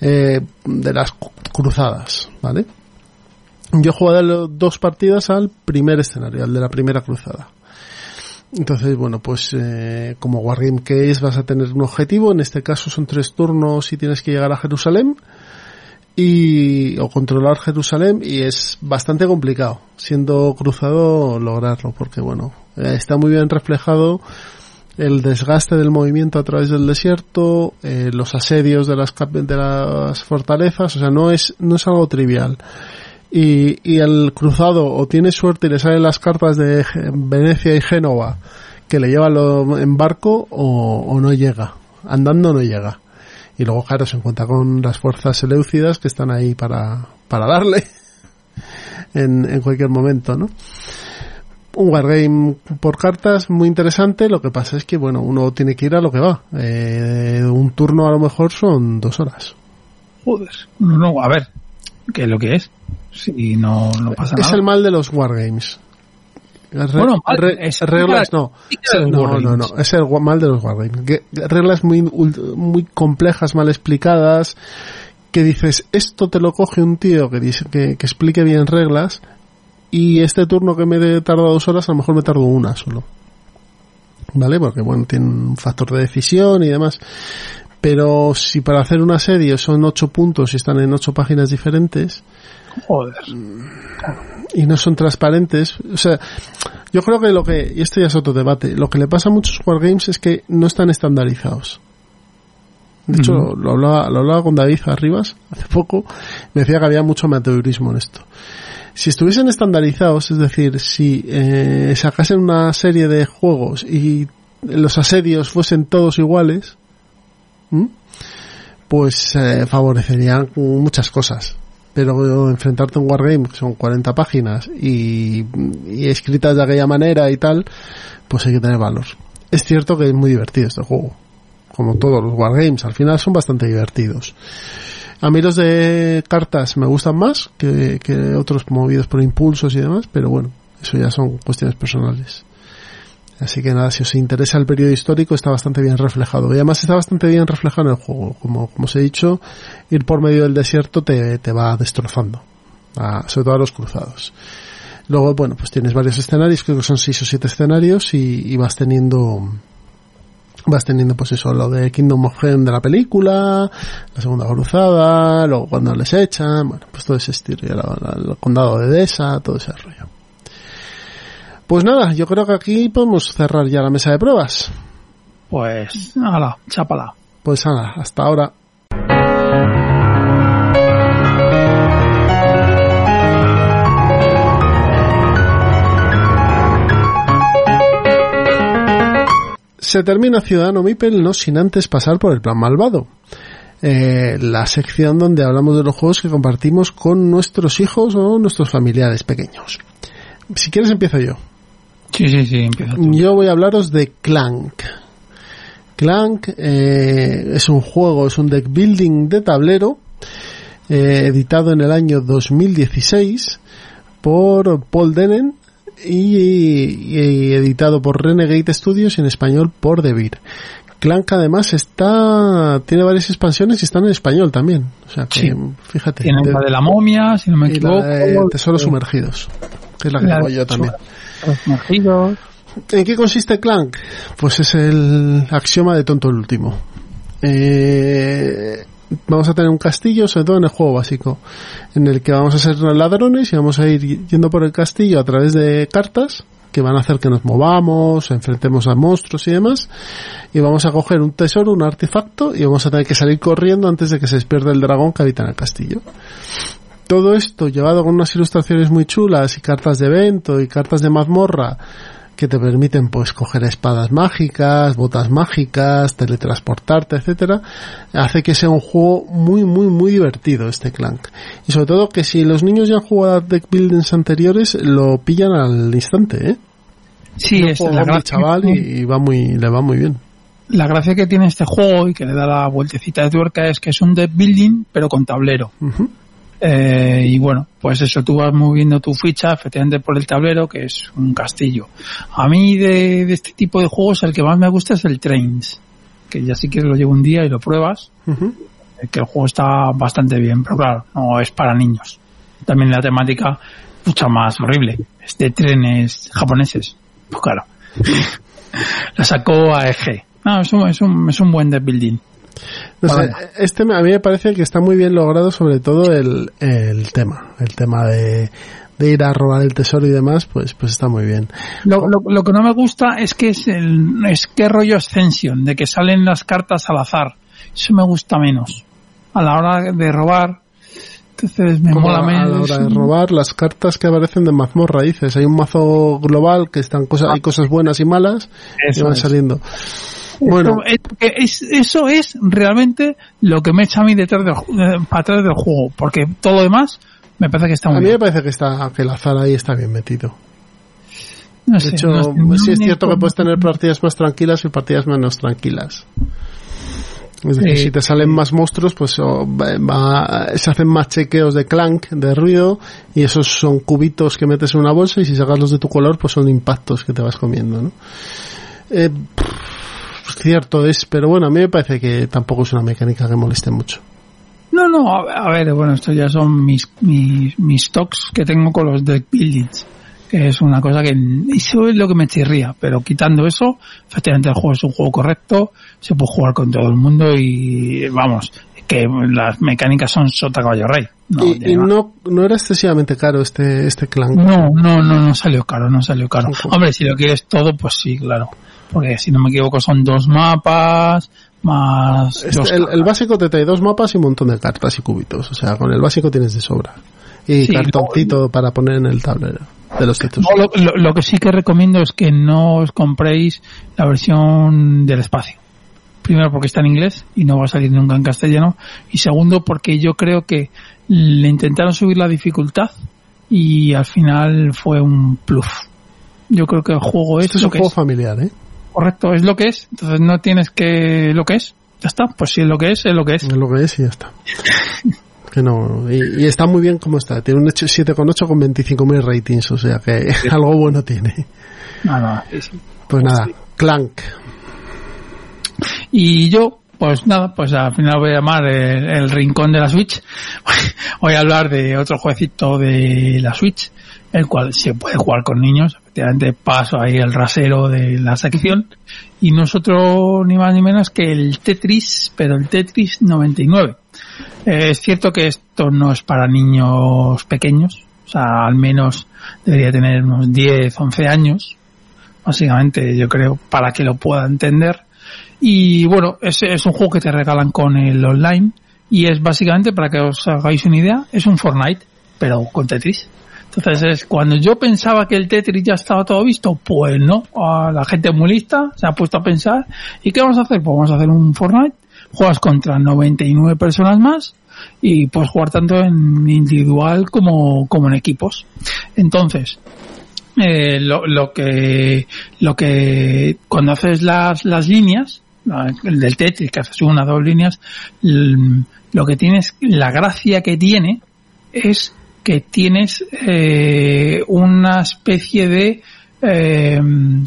eh, de las cruzadas, ¿vale? Yo he jugado dos partidas al primer escenario, al de la primera cruzada. Entonces, bueno, pues eh, como wargame que es, vas a tener un objetivo. En este caso son tres turnos y tienes que llegar a Jerusalén y o controlar Jerusalén y es bastante complicado siendo cruzado lograrlo porque bueno eh, está muy bien reflejado el desgaste del movimiento a través del desierto eh, los asedios de las de las fortalezas o sea no es no es algo trivial y, y el cruzado o tiene suerte y le salen las cartas de Venecia y Génova que le lleva lo- en barco o, no llega andando no llega y luego, claro, se encuentra con las fuerzas seleucidas que están ahí para, para darle en, cualquier momento, ¿no? Un wargame por cartas muy interesante. Lo que pasa es que, bueno, uno tiene que ir a lo que va. Eh, un turno a lo mejor son dos horas. Joder. No, a ver, ¿qué es lo que es? Si no, no pasa Es nada. el mal de los wargames. Re- Bueno, mal, re- es- reglas no. es el No, no, no. Es el mal de los wargames. Que- Reglas muy, muy complejas, mal explicadas. Que dices, esto te lo coge un tío que dice que, que explique bien reglas. Y este turno que me he tardado dos horas, a lo mejor me tardo una solo. ¿Vale? Porque bueno, tiene un factor de decisión y demás. Pero si para hacer un asedio son ocho puntos y están en ocho páginas diferentes, Joder. y no son transparentes. O sea, yo creo que lo que, y esto ya es otro debate, lo que le pasa a muchos wargames es que no están estandarizados. De hecho, lo, hablaba, lo hablaba con David Arribas hace poco, me decía que había mucho amateurismo en esto. Si estuviesen estandarizados, es decir, si eh, sacasen una serie de juegos y los asedios fuesen todos iguales, ¿m? pues eh, favorecerían muchas cosas. Pero enfrentarte a un wargame que son 40 páginas y, y escritas de aquella manera y tal, pues hay que tener valor. Es cierto que es muy divertido este juego. Como todos los wargames, al final son bastante divertidos. A mí los de cartas me gustan más que, que otros movidos por impulsos y demás, pero bueno, eso ya son cuestiones personales. Así que nada, si os interesa el periodo histórico está bastante bien reflejado. Y además está bastante bien reflejado en el juego. Como, como os he dicho, ir por medio del desierto te, te va destrozando. a- sobre todo a los cruzados. Luego, bueno, pues tienes varios escenarios, creo que son seis o siete escenarios y, y vas teniendo vas teniendo pues eso, lo de Kingdom of Heaven de la película, la segunda cruzada, luego cuando les echan, bueno, pues todo ese estilo, el condado de Desa, todo ese rollo. Pues nada, yo creo que aquí podemos cerrar ya la mesa de pruebas. Pues, ala, chápala. Pues nada, hasta ahora. Se termina Ciudadano Mipel no sin antes pasar por el plan malvado. Eh, la sección donde hablamos de los juegos que compartimos con nuestros hijos o nuestros familiares pequeños. Si quieres empiezo yo. Sí, sí, sí. Yo voy a hablaros de Clank. Clank eh, es un juego, es un deck building de tablero eh, editado en el año 2016 por Paul Denen y, y editado por Renegade Studios y en español por Devir. Clank además está tiene varias expansiones y están en español también. O sea que, Sí. fíjate. Tienen de- la de la momia, si no me y la equivoco. de Tesoros Sumergidos, que es la que de yo también. ¿En qué consiste Clank? Pues es el axioma de tonto el último. Eh, vamos a tener un castillo, sobre todo en el juego básico, en el que vamos a ser ladrones y vamos a ir yendo por el castillo a través de cartas que van a hacer que nos movamos, enfrentemos a monstruos y demás, y vamos a coger un tesoro, un artefacto, y vamos a tener que salir corriendo antes de que se despierta el dragón que habita en el castillo. Todo esto llevado con unas ilustraciones muy chulas y cartas de evento y cartas de mazmorra que te permiten pues coger espadas mágicas, botas mágicas, teletransportarte, etcétera, hace que sea un juego muy muy muy divertido este Clank. Y sobre todo que si los niños ya han jugado a deck buildings anteriores lo pillan al instante, ¿eh? Sí, es juego la gracia, chaval y, y va muy le va muy bien. la gracia que tiene este juego y que le da la vueltecita de tuerca es que es un deck building pero con tablero. Eh, y bueno, pues eso, tú vas moviendo tu ficha efectivamente por el tablero, que es un castillo. A mí de, de este tipo de juegos el que más me gusta es el Trains, que ya si quieres lo llevo un día y lo pruebas, eh, que el juego está bastante bien, pero claro, no es para niños. También la temática mucho más horrible, es de trenes japoneses. Pues claro, la sacó AEG. No, es un, es un, es un buen deck building. No sé, este me- a mí me parece que está muy bien logrado sobre todo el, el tema, el tema de, de ir a robar el tesoro y demás, pues pues está muy bien. Lo, lo, lo que no me gusta es que es el es que rollo Ascension, de que salen las cartas al azar. Eso me gusta menos. A la hora de robar, entonces me mola a, a menos. la hora de robar las cartas que aparecen de mazmorra, dices, hay un mazo global que están cosas, hay cosas buenas y malas y Eso van es. saliendo. Bueno, Eso es, es- eso es realmente lo que me echa a mí detrás del, eh, para atrás del juego, porque todo lo demás me parece que está a muy mí me bien. parece que está que el azar ahí está bien metido. No De sé, hecho, no sí es cierto que puedes tener partidas más tranquilas y partidas menos tranquilas. Es decir, Sí. si te salen más monstruos, pues oh, va- va- se hacen más chequeos de clank, de ruido, y esos son cubitos que metes en una bolsa, y si sacas los de tu color, pues son impactos que te vas comiendo, ¿no? Eh, pff, cierto es, pero bueno, a mí me parece que tampoco es una mecánica que moleste mucho. No, no, a, ver, bueno, esto ya son mis, mis, mis talks que tengo con los deck buildings. Que es una cosa que eso es lo que me chirría, pero quitando eso, efectivamente el juego es un juego correcto, se puede jugar con todo el mundo y vamos, que las mecánicas son sota caballo rey. No, y no, no era excesivamente caro este, este clank. no, no, no, no salió caro, no salió caro. Hombre, si lo quieres todo, pues sí, claro. Porque si no me equivoco son dos mapas, más Este, el, básico te trae dos mapas y un montón de cartas y cubitos. O sea, con el básico tienes de sobra. Y Sí, cartoncito para poner en el tablero de los. No, lo, lo- lo que sí que recomiendo es que no os compréis la versión del espacio. Primero porque está en inglés y no va a salir nunca en castellano. Y segundo porque yo creo que le intentaron subir la dificultad y al final fue un plus. Yo creo que el juego es Este es un que juego es. familiar, ¿eh? Correcto, es lo que es. Entonces no tienes que lo que es. Ya está. Pues si es lo que es, es lo que es. Es lo que es y ya está. que no, y, y está muy bien como está. Tiene un hecho 7,8 con 25.000 ratings, o sea que algo bueno tiene. Sí. Pues nada, Clank. Y yo, pues nada, pues al final voy a llamar el, el rincón de la Switch. Voy a hablar de otro jueguecito de la Switch, el cual se puede jugar con niños. Paso ahí el rasero de la sección. Y nosotros ni más ni menos que el Tetris, pero el Tetris 99. Eh, es cierto que esto no es para niños pequeños. O sea, al menos debería tener unos 10, 11 años. Básicamente, yo creo, para que lo pueda entender. Y bueno, es, es un juego que te regalan con el online y es básicamente, para que os hagáis una idea, es un Fortnite, pero con Tetris. Entonces es cuando yo pensaba que el Tetris ya estaba todo visto, pues no, la gente muy lista se ha puesto a pensar, ¿y qué vamos a hacer? Pues vamos a hacer un Fortnite, juegas contra 99 personas más y puedes jugar tanto en individual como, como en equipos. Entonces, eh, lo, lo que lo que cuando haces las, las líneas el del Tetris que haces una dos líneas lo que tienes la gracia que tiene es que tienes eh, una especie de eh,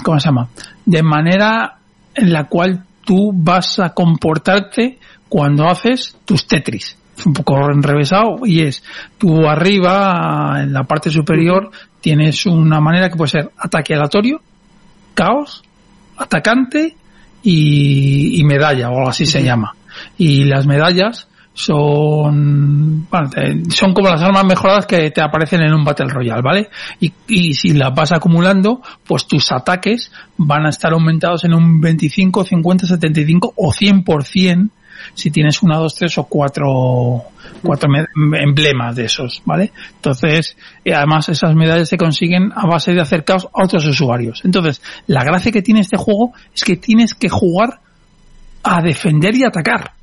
cómo se llama de manera en la cual tú vas a comportarte cuando haces tus Tetris. Es un poco enrevesado y es, tú arriba, en la parte superior, tienes una manera que puede ser ataque aleatorio, caos, atacante y, y medalla, o algo así se llama. Y las medallas son son como las armas mejoradas que te aparecen en un Battle Royale, ¿vale? Y, y si las vas acumulando, pues tus ataques van a estar aumentados en un 25, 50, 75 o 100% si tienes una, dos, tres o cuatro, cuatro emblemas de esos, ¿vale? Entonces, y además esas medallas se consiguen a base de hacer caos a otros usuarios. Entonces, la gracia que tiene este juego es que tienes que jugar a defender y atacar.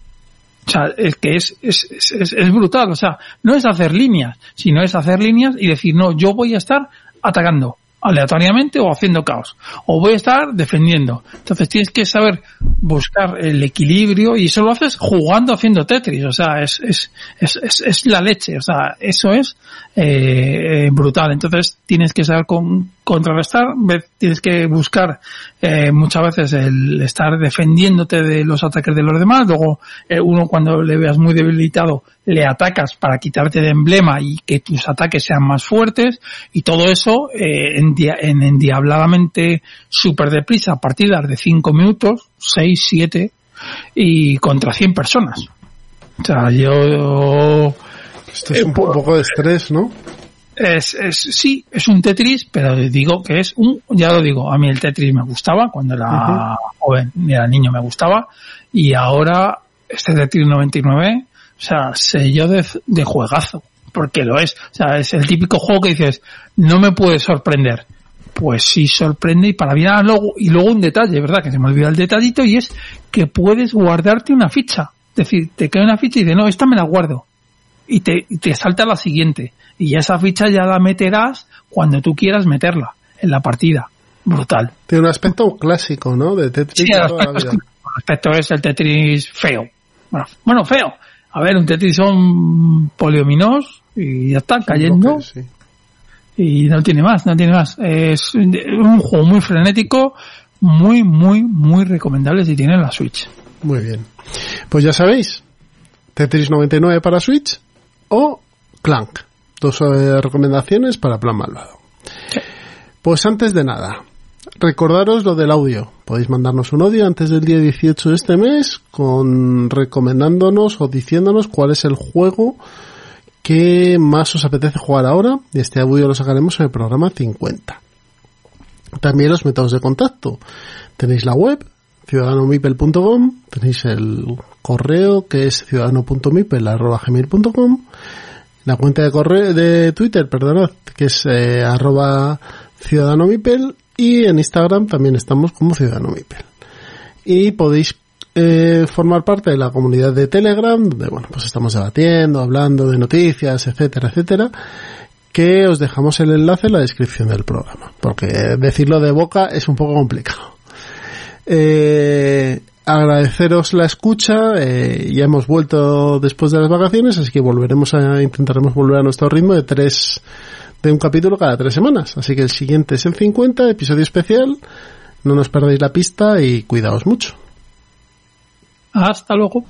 O sea, es que es, es, es, es- brutal. O sea, no es hacer líneas, sino es hacer líneas y decir, no, yo voy a estar atacando aleatoriamente o haciendo caos. O voy a estar defendiendo. Entonces tienes que saber buscar el equilibrio y eso lo haces jugando haciendo Tetris. O sea, es, es, es, es, es la leche. O sea, eso es eh, eh, brutal. Entonces tienes que saber con, contrarrestar, tienes que buscar eh, muchas veces el estar defendiéndote de los ataques de los demás. Luego, eh, uno cuando le veas muy debilitado, le atacas para quitarte de emblema y que tus ataques sean más fuertes. Y todo eso eh, en, en endiabladamente súper deprisa, a partir de 5 minutos, 6, 7, y contra 100 personas. O sea, yo Esto es un po- poco de estrés, ¿no? Es, es, sí, es un Tetris, pero digo que es un, ya lo digo, a mí el Tetris me gustaba cuando era joven, era niño me gustaba, y ahora este Tetris 99, o sea, sello de, de juegazo, porque lo es, o sea, es el típico juego que dices, no me puede sorprender. Pues sí sorprende y para bien Ah, luego, y luego un detalle, ¿verdad? Que se me olvida el detallito y es que puedes guardarte una ficha. Es decir, te cae una ficha y dices, no, esta me la guardo y te, y te salta la siguiente. Y ya esa ficha ya la meterás cuando tú quieras meterla en la partida. Brutal. Tiene un aspecto clásico, ¿no? De Tetris Sí, el aspecto, es, el aspecto es el Tetris feo. Bueno, bueno, feo. A ver, un Tetris son poliominos y ya está cayendo sí. y no tiene más, no tiene más. Es un juego muy frenético, muy, muy, muy recomendable si tienen la Switch. Muy bien. Pues ya sabéis, Tetris 99 para Switch o Clank. Dos eh, recomendaciones para Plan Malvado. Pues antes de nada, recordaros lo del audio. Podéis mandarnos un audio antes del día 18 de este mes con recomendándonos o diciéndonos cuál es el juego que más os apetece jugar ahora. Y este audio lo sacaremos en el programa 50. También los métodos de contacto. Tenéis la web, ciudadanomipel.com, tenéis el correo que es ciudadano.mipel.gmail.com, la cuenta de correo de Twitter, perdonad, que es eh, arroba ciudadanomipel y en Instagram también estamos como ciudadanomipel. Y podéis eh, formar parte de la comunidad de Telegram, donde bueno, pues estamos debatiendo, hablando de noticias, etcétera, etcétera que os dejamos el enlace en la descripción del programa, porque decirlo de boca es un poco complicado. Eh, agradeceros la escucha, eh, ya hemos vuelto después de las vacaciones, así que volveremos a, intentaremos volver a nuestro ritmo de tres, de un capítulo cada tres semanas, así que el siguiente es el 50, episodio especial, no nos perdáis la pista y cuidaos mucho. Hasta luego.